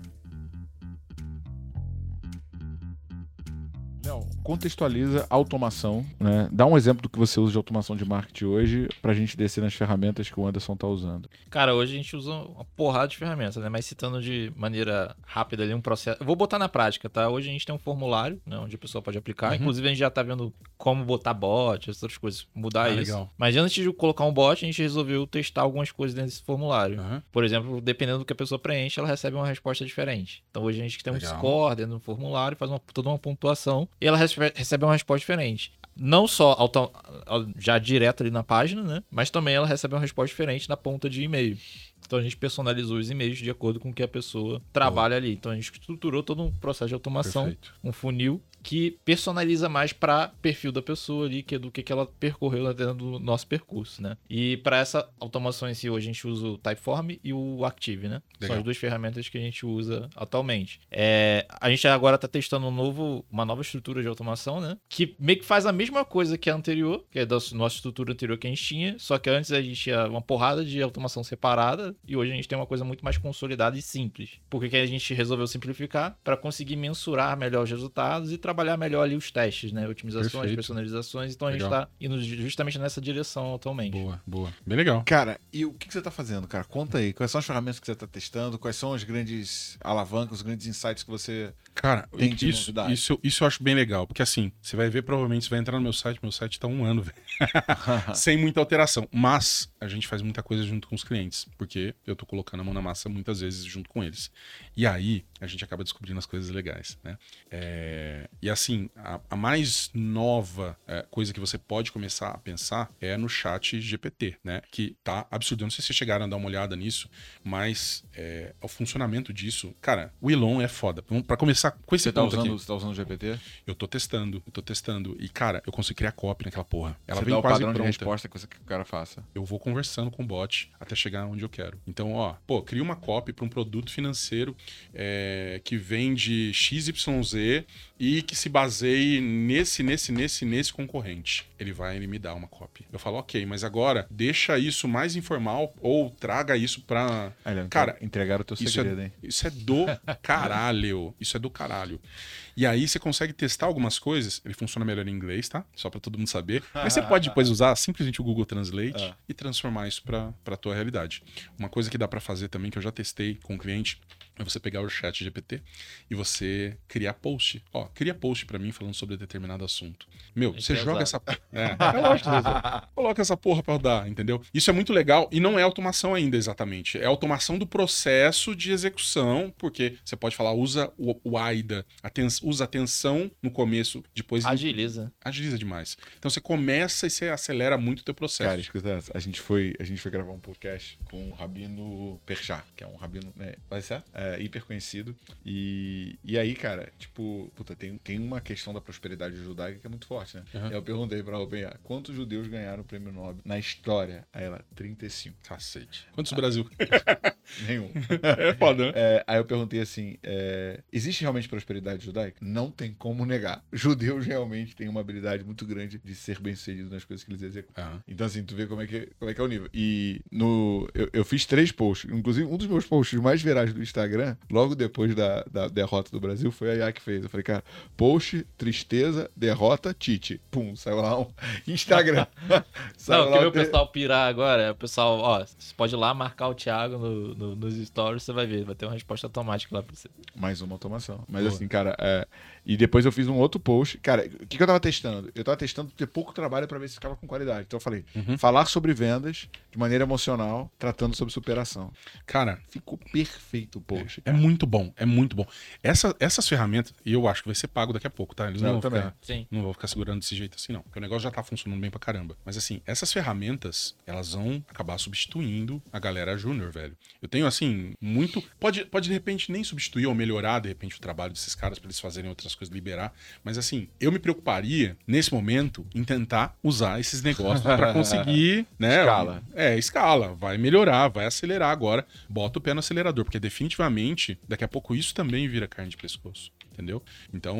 Contextualiza automação, né? Dá um exemplo do que você usa de automação de marketing hoje pra gente descer nas ferramentas que o Anderson tá usando. Cara, hoje a gente usa uma porrada de ferramentas, né? Mas citando de maneira rápida ali um processo. Eu vou botar na prática, tá? Hoje a gente tem um formulário, né? Onde a pessoa pode aplicar. Uhum. Inclusive a gente já tá vendo como botar bot, essas outras coisas, mudar Ah, isso. legal. Mas antes de colocar um bot, a gente resolveu testar algumas coisas dentro desse formulário. Aham. Por exemplo, dependendo do que a pessoa preenche, ela recebe uma resposta diferente. Então hoje a gente tem um Legal. score dentro do formulário, faz uma, toda uma pontuação e ela recebe, recebe uma resposta diferente. Não só auto- já direto ali na página, né? Mas também ela recebe uma resposta diferente na ponta de e-mail. Então a gente personalizou os e-mails de acordo com o que a pessoa trabalha ali. Então a gente estruturou todo um processo de automação Perfeito. um funil que personaliza mais para perfil da pessoa ali, que é do que, que ela percorreu dentro do nosso percurso, né? E para essa automação em si, hoje a gente usa o Typeform e o Active, né? São Legal. as duas ferramentas que a gente usa atualmente. É, a gente agora está testando um novo, uma nova estrutura de automação, né? Que meio que faz a mesma coisa que a anterior, que é da nossa estrutura anterior que a gente tinha, só que antes a gente tinha uma porrada de automação separada e hoje a gente tem uma coisa muito mais consolidada e simples. Porque que a gente resolveu simplificar para conseguir mensurar melhor os resultados e trabalhar melhor ali os testes, né? Otimizações, Perfeito. personalizações. Então a gente Legal. está indo justamente nessa direção atualmente. Boa, boa. Bem legal. Cara, e o que, que você tá fazendo, cara? Conta aí. Quais são as ferramentas que você tá testando? Quais são as grandes alavancas, os grandes insights que você. Cara, Tem de isso, novidade. isso, isso eu acho bem legal. Porque assim, você vai ver, provavelmente, você vai entrar no meu site, meu site tá um ano, (laughs) velho. (laughs) Sem muita alteração. Mas a gente faz muita coisa junto com os clientes. Porque eu tô colocando a mão na massa muitas vezes junto com eles. E aí, a gente acaba descobrindo as coisas legais, né? É, E assim, a, a mais nova é, coisa que você pode começar a pensar é no chat GPT, né? Que tá absurdo. Eu não sei se vocês chegaram a dar uma olhada nisso, mas é, o funcionamento disso, cara, o Elon é foda. Pra começar com esse Você tá usando, aqui. você tá usando o GPT? Eu tô testando, eu tô testando. E, cara, eu consigo criar copy naquela porra. Ela você vem dá o quase padrão de pronta. resposta que você que o cara faça. Eu vou conversando com o bot até chegar onde eu quero. Então, ó, pô, cria uma copy para um produto financeiro é, que vende XYZ e que se baseie nesse, nesse, nesse, nesse concorrente. Ele vai me dar uma cópia. Eu falo, ok, mas agora deixa isso mais informal ou traga isso pra. Olha, Cara, entregaram o teu Isso segredo, é, hein? isso é do (laughs) caralho. Isso é do caralho. E aí você consegue testar algumas coisas. Ele funciona melhor em inglês, tá? Só pra todo mundo saber. Mas você pode depois usar simplesmente o Google Translate Ah. e transformar isso pra tua realidade. Uma coisa que dá pra fazer também, que eu já testei com o cliente, é você pegar o chat GPT e você criar post. Ó, cria post pra mim falando sobre determinado assunto. Meu, Isso você é joga essa. É, (laughs) é lógico. você- Coloca essa porra pra rodar, entendeu? Isso é muito legal e não é automação ainda exatamente. É automação do processo de execução, porque você pode falar, usa o, o AIDA, aten- usa atenção no começo, depois Agiliza. agiliza demais. Então você começa e você acelera muito o teu processo. Cara, escuta. A gente foi, a gente foi gravar um podcast com o Rabino Perchá, que é um rabino, né, vai ser? É, hiper conhecido. E, e aí, cara, tipo, puta, tem, tem uma questão da prosperidade judaica que é muito forte, né? Uhum. Eu perguntei pra OpenAI, quantos judeus ganharam o prêmio Nobel na história? Aí ela, 35. Cacete. Quantos do Brasil? (laughs) Nenhum. (laughs) é foda, né? É, aí eu perguntei assim: é, existe realmente prosperidade judaica? Não tem como negar. Judeus realmente têm uma habilidade muito grande de ser bem-sucedidos nas coisas que eles executam. Aham. Então, assim, tu vê como é que, como é, que é o nível. E no, eu, eu fiz três posts. Inclusive, um dos meus posts mais virais do Instagram, logo depois da, da derrota do Brasil, foi a Iá que fez. Eu falei, cara, post, tristeza, derrota, Tite. Pum, saiu lá um (laughs) Instagram. (laughs) Saiu Não, lá que o pessoal pirar agora, o pessoal, ó, você pode ir lá marcar o Thiago no, no- nos stories, você vai ver, vai ter uma resposta automática lá pra você. Mais uma automação. Mas Boa. assim, cara, é, e depois eu fiz um outro post. Cara, o que, que eu tava testando? Eu tava testando ter pouco trabalho pra ver se ficava com qualidade. Então eu falei, Uhum. falar sobre vendas de maneira emocional, tratando sobre superação. Cara, Ficou perfeito o post. É muito bom, é muito bom. Essa, essas ferramentas, e eu acho que vai ser pago daqui a pouco, tá? Eles não, Eu vão também. ficar, Sim. não vão ficar segurando desse jeito assim, não. Porque o negócio já tá funcionando bem pra caramba. Mas assim, essas ferramentas, elas vão acabar substituindo a galera júnior, velho. Eu tenho, assim, muito. Pode, pode de repente nem substituir ou melhorar, de repente, o trabalho desses caras pra eles fazerem outras coisas, liberar. Mas assim, eu me preocuparia, nesse momento, em tentar usar esses negócios pra (laughs) conseguir, né? Escala. É, escala. Vai melhorar, vai acelerar agora. Bota o pé no acelerador, porque definitivamente, daqui a pouco isso também vira carne de pescoço. Entendeu? Então,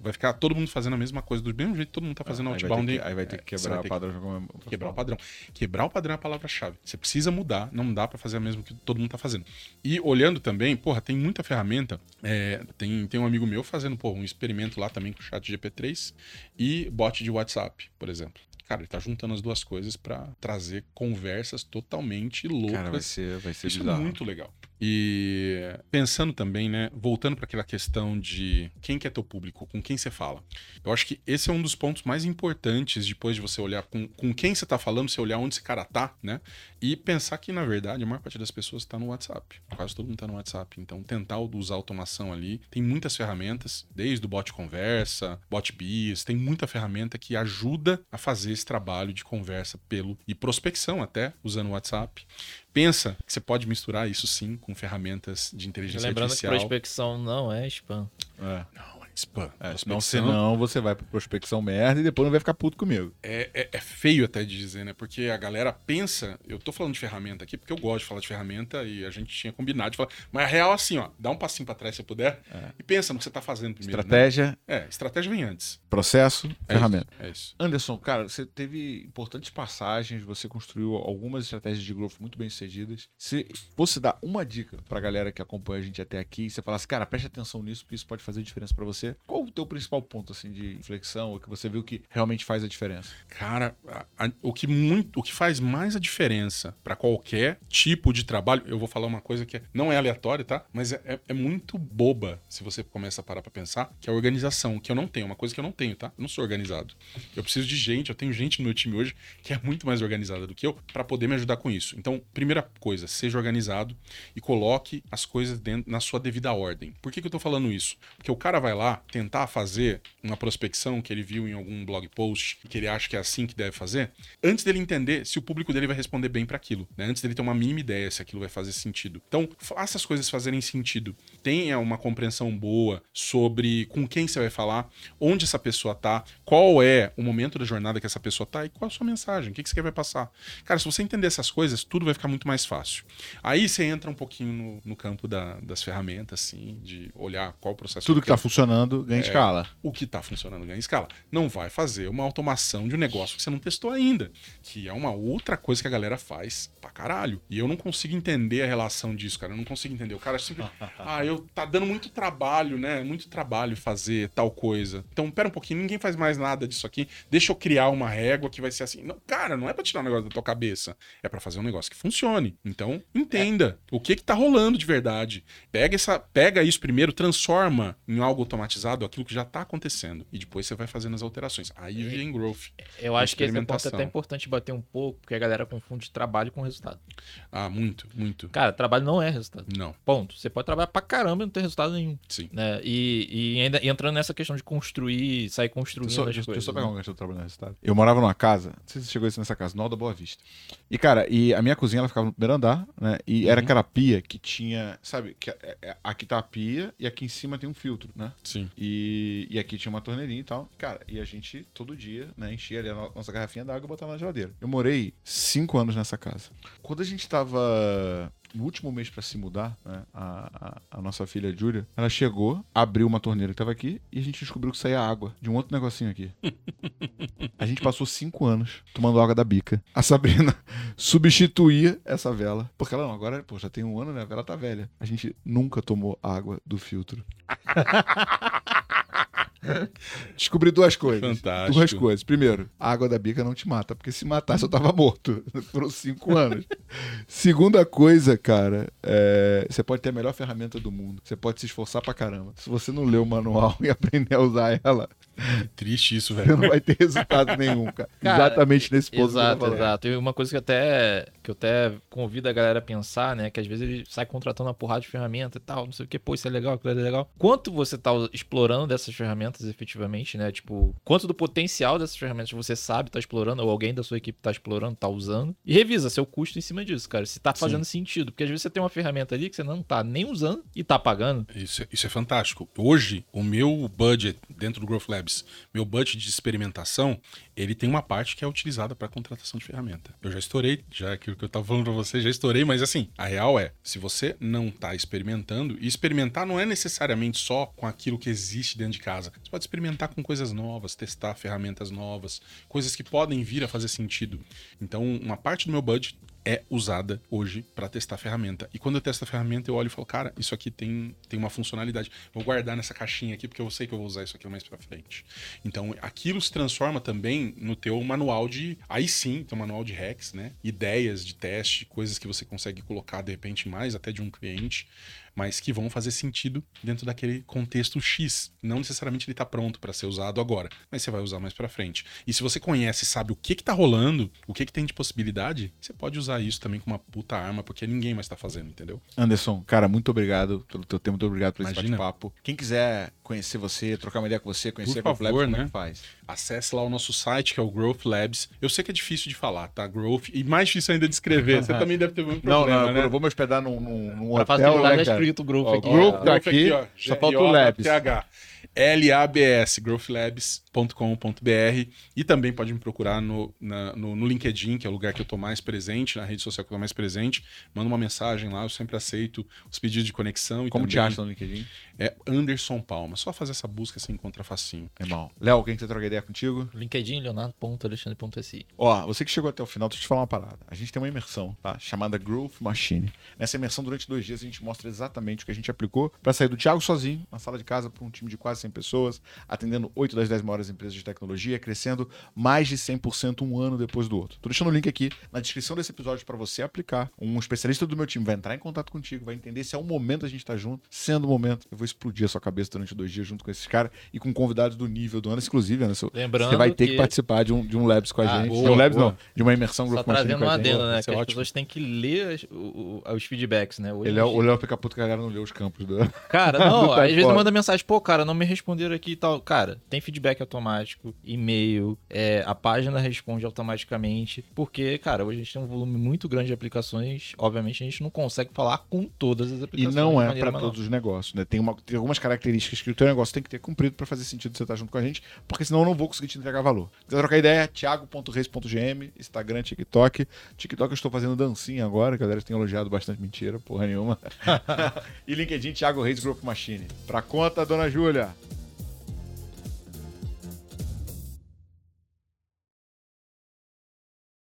vai ficar todo mundo fazendo a mesma coisa, do mesmo jeito que todo mundo tá fazendo aí, vai ter outbound. que, aí vai ter que É, quebrar o padrão. é- que Quebrar o padrão. Quebrar o padrão é a palavra-chave. Você precisa mudar, não dá pra fazer a mesma que todo mundo tá fazendo. E olhando também, porra, tem muita ferramenta. é, tem, tem um amigo meu fazendo, pô, um experimento lá também com o chat GP3 e bot de WhatsApp, por exemplo. Cara, ele tá juntando as duas coisas pra trazer conversas totalmente loucas. Cara, vai ser, vai ser Isso é muito legal. E pensando também, né, voltando para aquela questão de quem que é teu público, com quem você fala. Eu acho que esse é um dos pontos mais importantes depois de você olhar com, com quem você tá falando, você olhar onde esse cara tá, né? E pensar que, na verdade, a maior parte das pessoas tá no WhatsApp. Quase todo mundo tá no WhatsApp. Então, tentar usar automação ali. Tem muitas ferramentas, desde o bot conversa, bot bis, tem muita ferramenta que ajuda a fazer esse trabalho de conversa pelo e prospecção até, usando o WhatsApp. Pensa que você pode misturar isso sim com ferramentas de inteligência Lembrando artificial. que prospecção não é spam. É. Não, spam. É, não, senão você vai pra prospecção merda e depois não vai ficar puto comigo. é, é- é feio até de dizer, né? Porque a galera pensa. Eu tô falando de ferramenta aqui porque eu gosto de falar de ferramenta e a gente tinha combinado de falar. Mas a real, é assim, ó, dá um passinho pra trás se puder e pensa no que você tá fazendo primeiro. né? Estratégia, É, estratégia vem antes. processo, É ferramenta. Isso, é isso. Anderson, cara, você teve importantes passagens, você construiu algumas estratégias de growth muito bem sucedidas. Se fosse dar uma dica pra galera que acompanha a gente até aqui, você falasse, cara, preste atenção nisso, porque isso pode fazer diferença pra você. Qual o teu principal ponto assim de inflexão, ou que você viu que realmente faz a diferença? Cara, a- a- o, que muito, o que faz mais a diferença pra qualquer tipo de trabalho, eu vou falar uma coisa que é- não é aleatória, tá? Mas é, é- é muito boba se você começa a parar pra pensar, que é a organização, que eu não tenho, uma coisa que eu não tenho, tá? Eu não sou organizado. Eu preciso de gente, eu tenho gente no meu time hoje que é muito mais organizada do que eu pra poder me ajudar com isso. Então, primeira coisa, seja organizado e coloque as coisas dentro, na sua devida ordem. Por que, que eu tô falando isso? Porque o cara vai lá tentar fazer uma prospecção que ele viu em algum blog post, que ele acha que é assim que deve fazer, antes dele entender se o público dele vai responder bem para aquilo, né? Antes dele ter uma mínima ideia se aquilo vai fazer sentido. Então, faça as coisas fazerem sentido. tenha uma compreensão boa sobre com quem você vai falar, onde essa pessoa tá, qual é o momento da jornada que essa pessoa tá e qual a sua mensagem, o que, que você vai passar. Cara, se você entender essas coisas, tudo vai ficar muito mais fácil. Aí você entra um pouquinho no, no campo da- das ferramentas, assim, de olhar qual o processo. Tudo que tá funcionando ganha escala. o que está funcionando ganha escala. Não vai fazer uma automação de um negócio que você não testou ainda, que é uma outra coisa que a galera faz pra caralho. E eu não consigo entender a relação disso, cara. Eu não consigo entender. O cara sempre. (laughs) ah, eu tá dando muito trabalho, né? Muito trabalho fazer tal coisa. Então, pera um pouquinho, ninguém faz mais nada disso aqui. Deixa eu criar uma régua que vai ser assim. Não, cara, não é pra tirar um negócio da tua cabeça. É pra fazer um negócio que funcione. Então, entenda o que que tá rolando de verdade. Pega essa, pega isso primeiro, transforma em algo automatizado aquilo que já tá acontecendo e depois você vai fazendo as alterações. Aí vem growth. Eu acho que esse é ponto Experimentação. até importante bater um pouco, porque a galera confunde trabalho com resultado. Ah, muito, muito. Cara, trabalho não é resultado. Não, Ponto. Você pode trabalhar pra caramba e não ter resultado nenhum. sim. Né? E, e ainda e entrando nessa questão de construir, sair construindo Deixa eu, só- as deixa eu coisas. só pegar né? um gancho do trabalho no resultado. Eu morava numa casa, não sei se você chegou isso nessa casa, no da Boa Vista. E, cara, e a minha cozinha ela ficava no primeiro andar, né? E era Uhum. aquela pia que tinha, sabe, que é- é- aqui tá a pia e aqui em cima tem um filtro, né? Sim. E, e aqui tinha uma torneirinha e tal. Cara, e a gente todo dia, né, enchia ali a no- nossa garrafinha d'água e botava na geladeira. Eu morei cinco anos nessa casa. Quando a gente tava no último mês pra se mudar, né, a, a, a nossa filha Júlia, ela chegou, abriu uma torneira que tava aqui e a gente descobriu que saía água de um outro negocinho aqui. (laughs) A gente passou cinco anos tomando água da bica. A Sabrina (laughs) substituía essa vela. Porque ela não, agora, pô, já tem um ano, né? A vela tá velha. A gente nunca tomou água do filtro. (laughs) (laughs) Descobri duas coisas. Fantástico. Duas coisas. Primeiro, a água da bica não te mata, porque se matasse eu tava morto. (laughs) Foram cinco anos. Segunda coisa, cara, é, você pode ter a melhor ferramenta do mundo. Você pode se esforçar pra caramba. Se você não ler o manual (laughs) e aprender a usar ela, Triste isso, você velho. não vai ter resultado nenhum, cara. Cara, Exatamente nesse ponto Exato, exato. E uma coisa que até que eu até convido a galera a pensar, né? Que às vezes ele sai contratando uma porrada de ferramenta e tal, não sei o que, pô, isso é legal, aquilo é legal. Quanto você tá explorando dessas ferramentas efetivamente, né? Tipo, quanto do potencial dessas ferramentas você sabe tá explorando, ou alguém da sua equipe tá explorando, tá usando. E revisa seu custo em cima disso, cara. Se tá fazendo sentido. Porque às vezes você tem uma ferramenta ali que você não tá nem usando e tá pagando. Isso, é- isso é fantástico. Hoje, o meu budget dentro do Growth Labs, meu budget de experimentação, ele tem uma parte que é utilizada para contratação de ferramenta. Eu já estourei, já aquilo que eu estava falando para você, já estourei, mas assim, a real é, se você não está experimentando, e experimentar não é necessariamente só com aquilo que existe dentro de casa. Você pode experimentar com coisas novas, testar ferramentas novas, coisas que podem vir a fazer sentido. Então, uma parte do meu budget é usada hoje para testar a ferramenta. E quando eu testo a ferramenta, eu olho e falo, cara, isso aqui tem, tem uma funcionalidade. Vou guardar nessa caixinha aqui, porque eu sei que eu vou usar isso aqui mais para frente. Então, aquilo se transforma também no teu manual de. Aí sim, teu manual de hacks, né? Ideias de teste, coisas que você consegue colocar de repente mais até de um cliente, mas que vão fazer sentido dentro daquele contexto X. Não necessariamente ele está pronto para ser usado agora, mas você vai usar mais para frente. E se você conhece e sabe o que que tá rolando, o que que tem de possibilidade, você pode usar isso também como uma puta arma, porque ninguém mais tá fazendo, entendeu? Anderson, cara, muito obrigado pelo teu tempo, muito obrigado por esse bate-papo. Quem quiser conhecer você, trocar uma ideia com você, conhecer Por a Growth Labs, favor, como é né? que faz? Acesse lá o nosso site, que é o Growth Labs. Eu sei que é difícil de falar, tá? Growth. E mais difícil ainda de escrever. Você (laughs) também deve ter muito Não, problema, não, né? eu vou me hospedar num, num, num Pra hotel, facilitar, né, já cara? escrito o grupo Ó, aqui. ó. tá Growth aqui, ó. só falta o Labs. L-A-B-S, growthlabs.com.br e também pode me procurar no, na- no, no LinkedIn, que é o lugar que eu tô mais presente, na rede social que eu tô mais presente. Manda uma mensagem lá, eu sempre aceito os pedidos de conexão. E Como te acha no LinkedIn? É Anderson Palma. Só fazer essa busca você encontra facinho. Irmão. Léo, quem quiser trocar ideia contigo? LinkedIn, leonardo.alexandre.si. Ó, você que chegou até o final, deixa eu te falar uma parada. A gente tem uma imersão, tá? Chamada Growth Machine. Nessa imersão, durante dois dias, a gente mostra exatamente o que a gente aplicou para sair do Thiago sozinho, na sala de casa, para um time de quase 100 pessoas, atendendo 8 das 10 maiores empresas de tecnologia, crescendo mais de 100% um ano depois do outro. Tô deixando o link aqui na descrição desse episódio para você aplicar. Um especialista do meu time vai entrar em contato contigo, vai entender se é o momento a gente estar junto. Sendo o momento, eu vou explodir a sua cabeça durante dois dias junto com esses caras e com convidados do nível do ano, inclusive, Anderson. Lembrando Você vai ter que, que- participar de um, de um Labs com a Ah, gente. boa, de um Labs boa. não, de uma imersão Só Growth Machine com a gente. adendo, né? Isso Que é as ótimo. pessoas têm que ler as- o- o- os feedbacks, né? Hoje Ele é, o gente- o Léo fica puto que a galera não lê os campos do. Cara, (laughs) não, tá às vezes manda mensagem, pô, cara, não me responderam aqui e tal. Cara, tem feedback automático, e-mail, é, a página responde automaticamente, porque, cara, hoje a gente tem um volume muito grande de aplicações, obviamente a gente não consegue falar com todas as E aplicações. não de é para todos os negócios, né? Tem, uma- tem algumas características que o teu negócio tem que ter cumprido para fazer sentido você estar junto com a gente, porque senão eu não vou conseguir te entregar valor. Se quiser trocar ideia, thiago.reis.gm, Instagram, TikTok. TikTok eu estou fazendo dancinha agora, a galera tem elogiado bastante mentira, porra nenhuma. (laughs) e LinkedIn, Thiago Reis Group Machine. Pra conta, dona Júlia.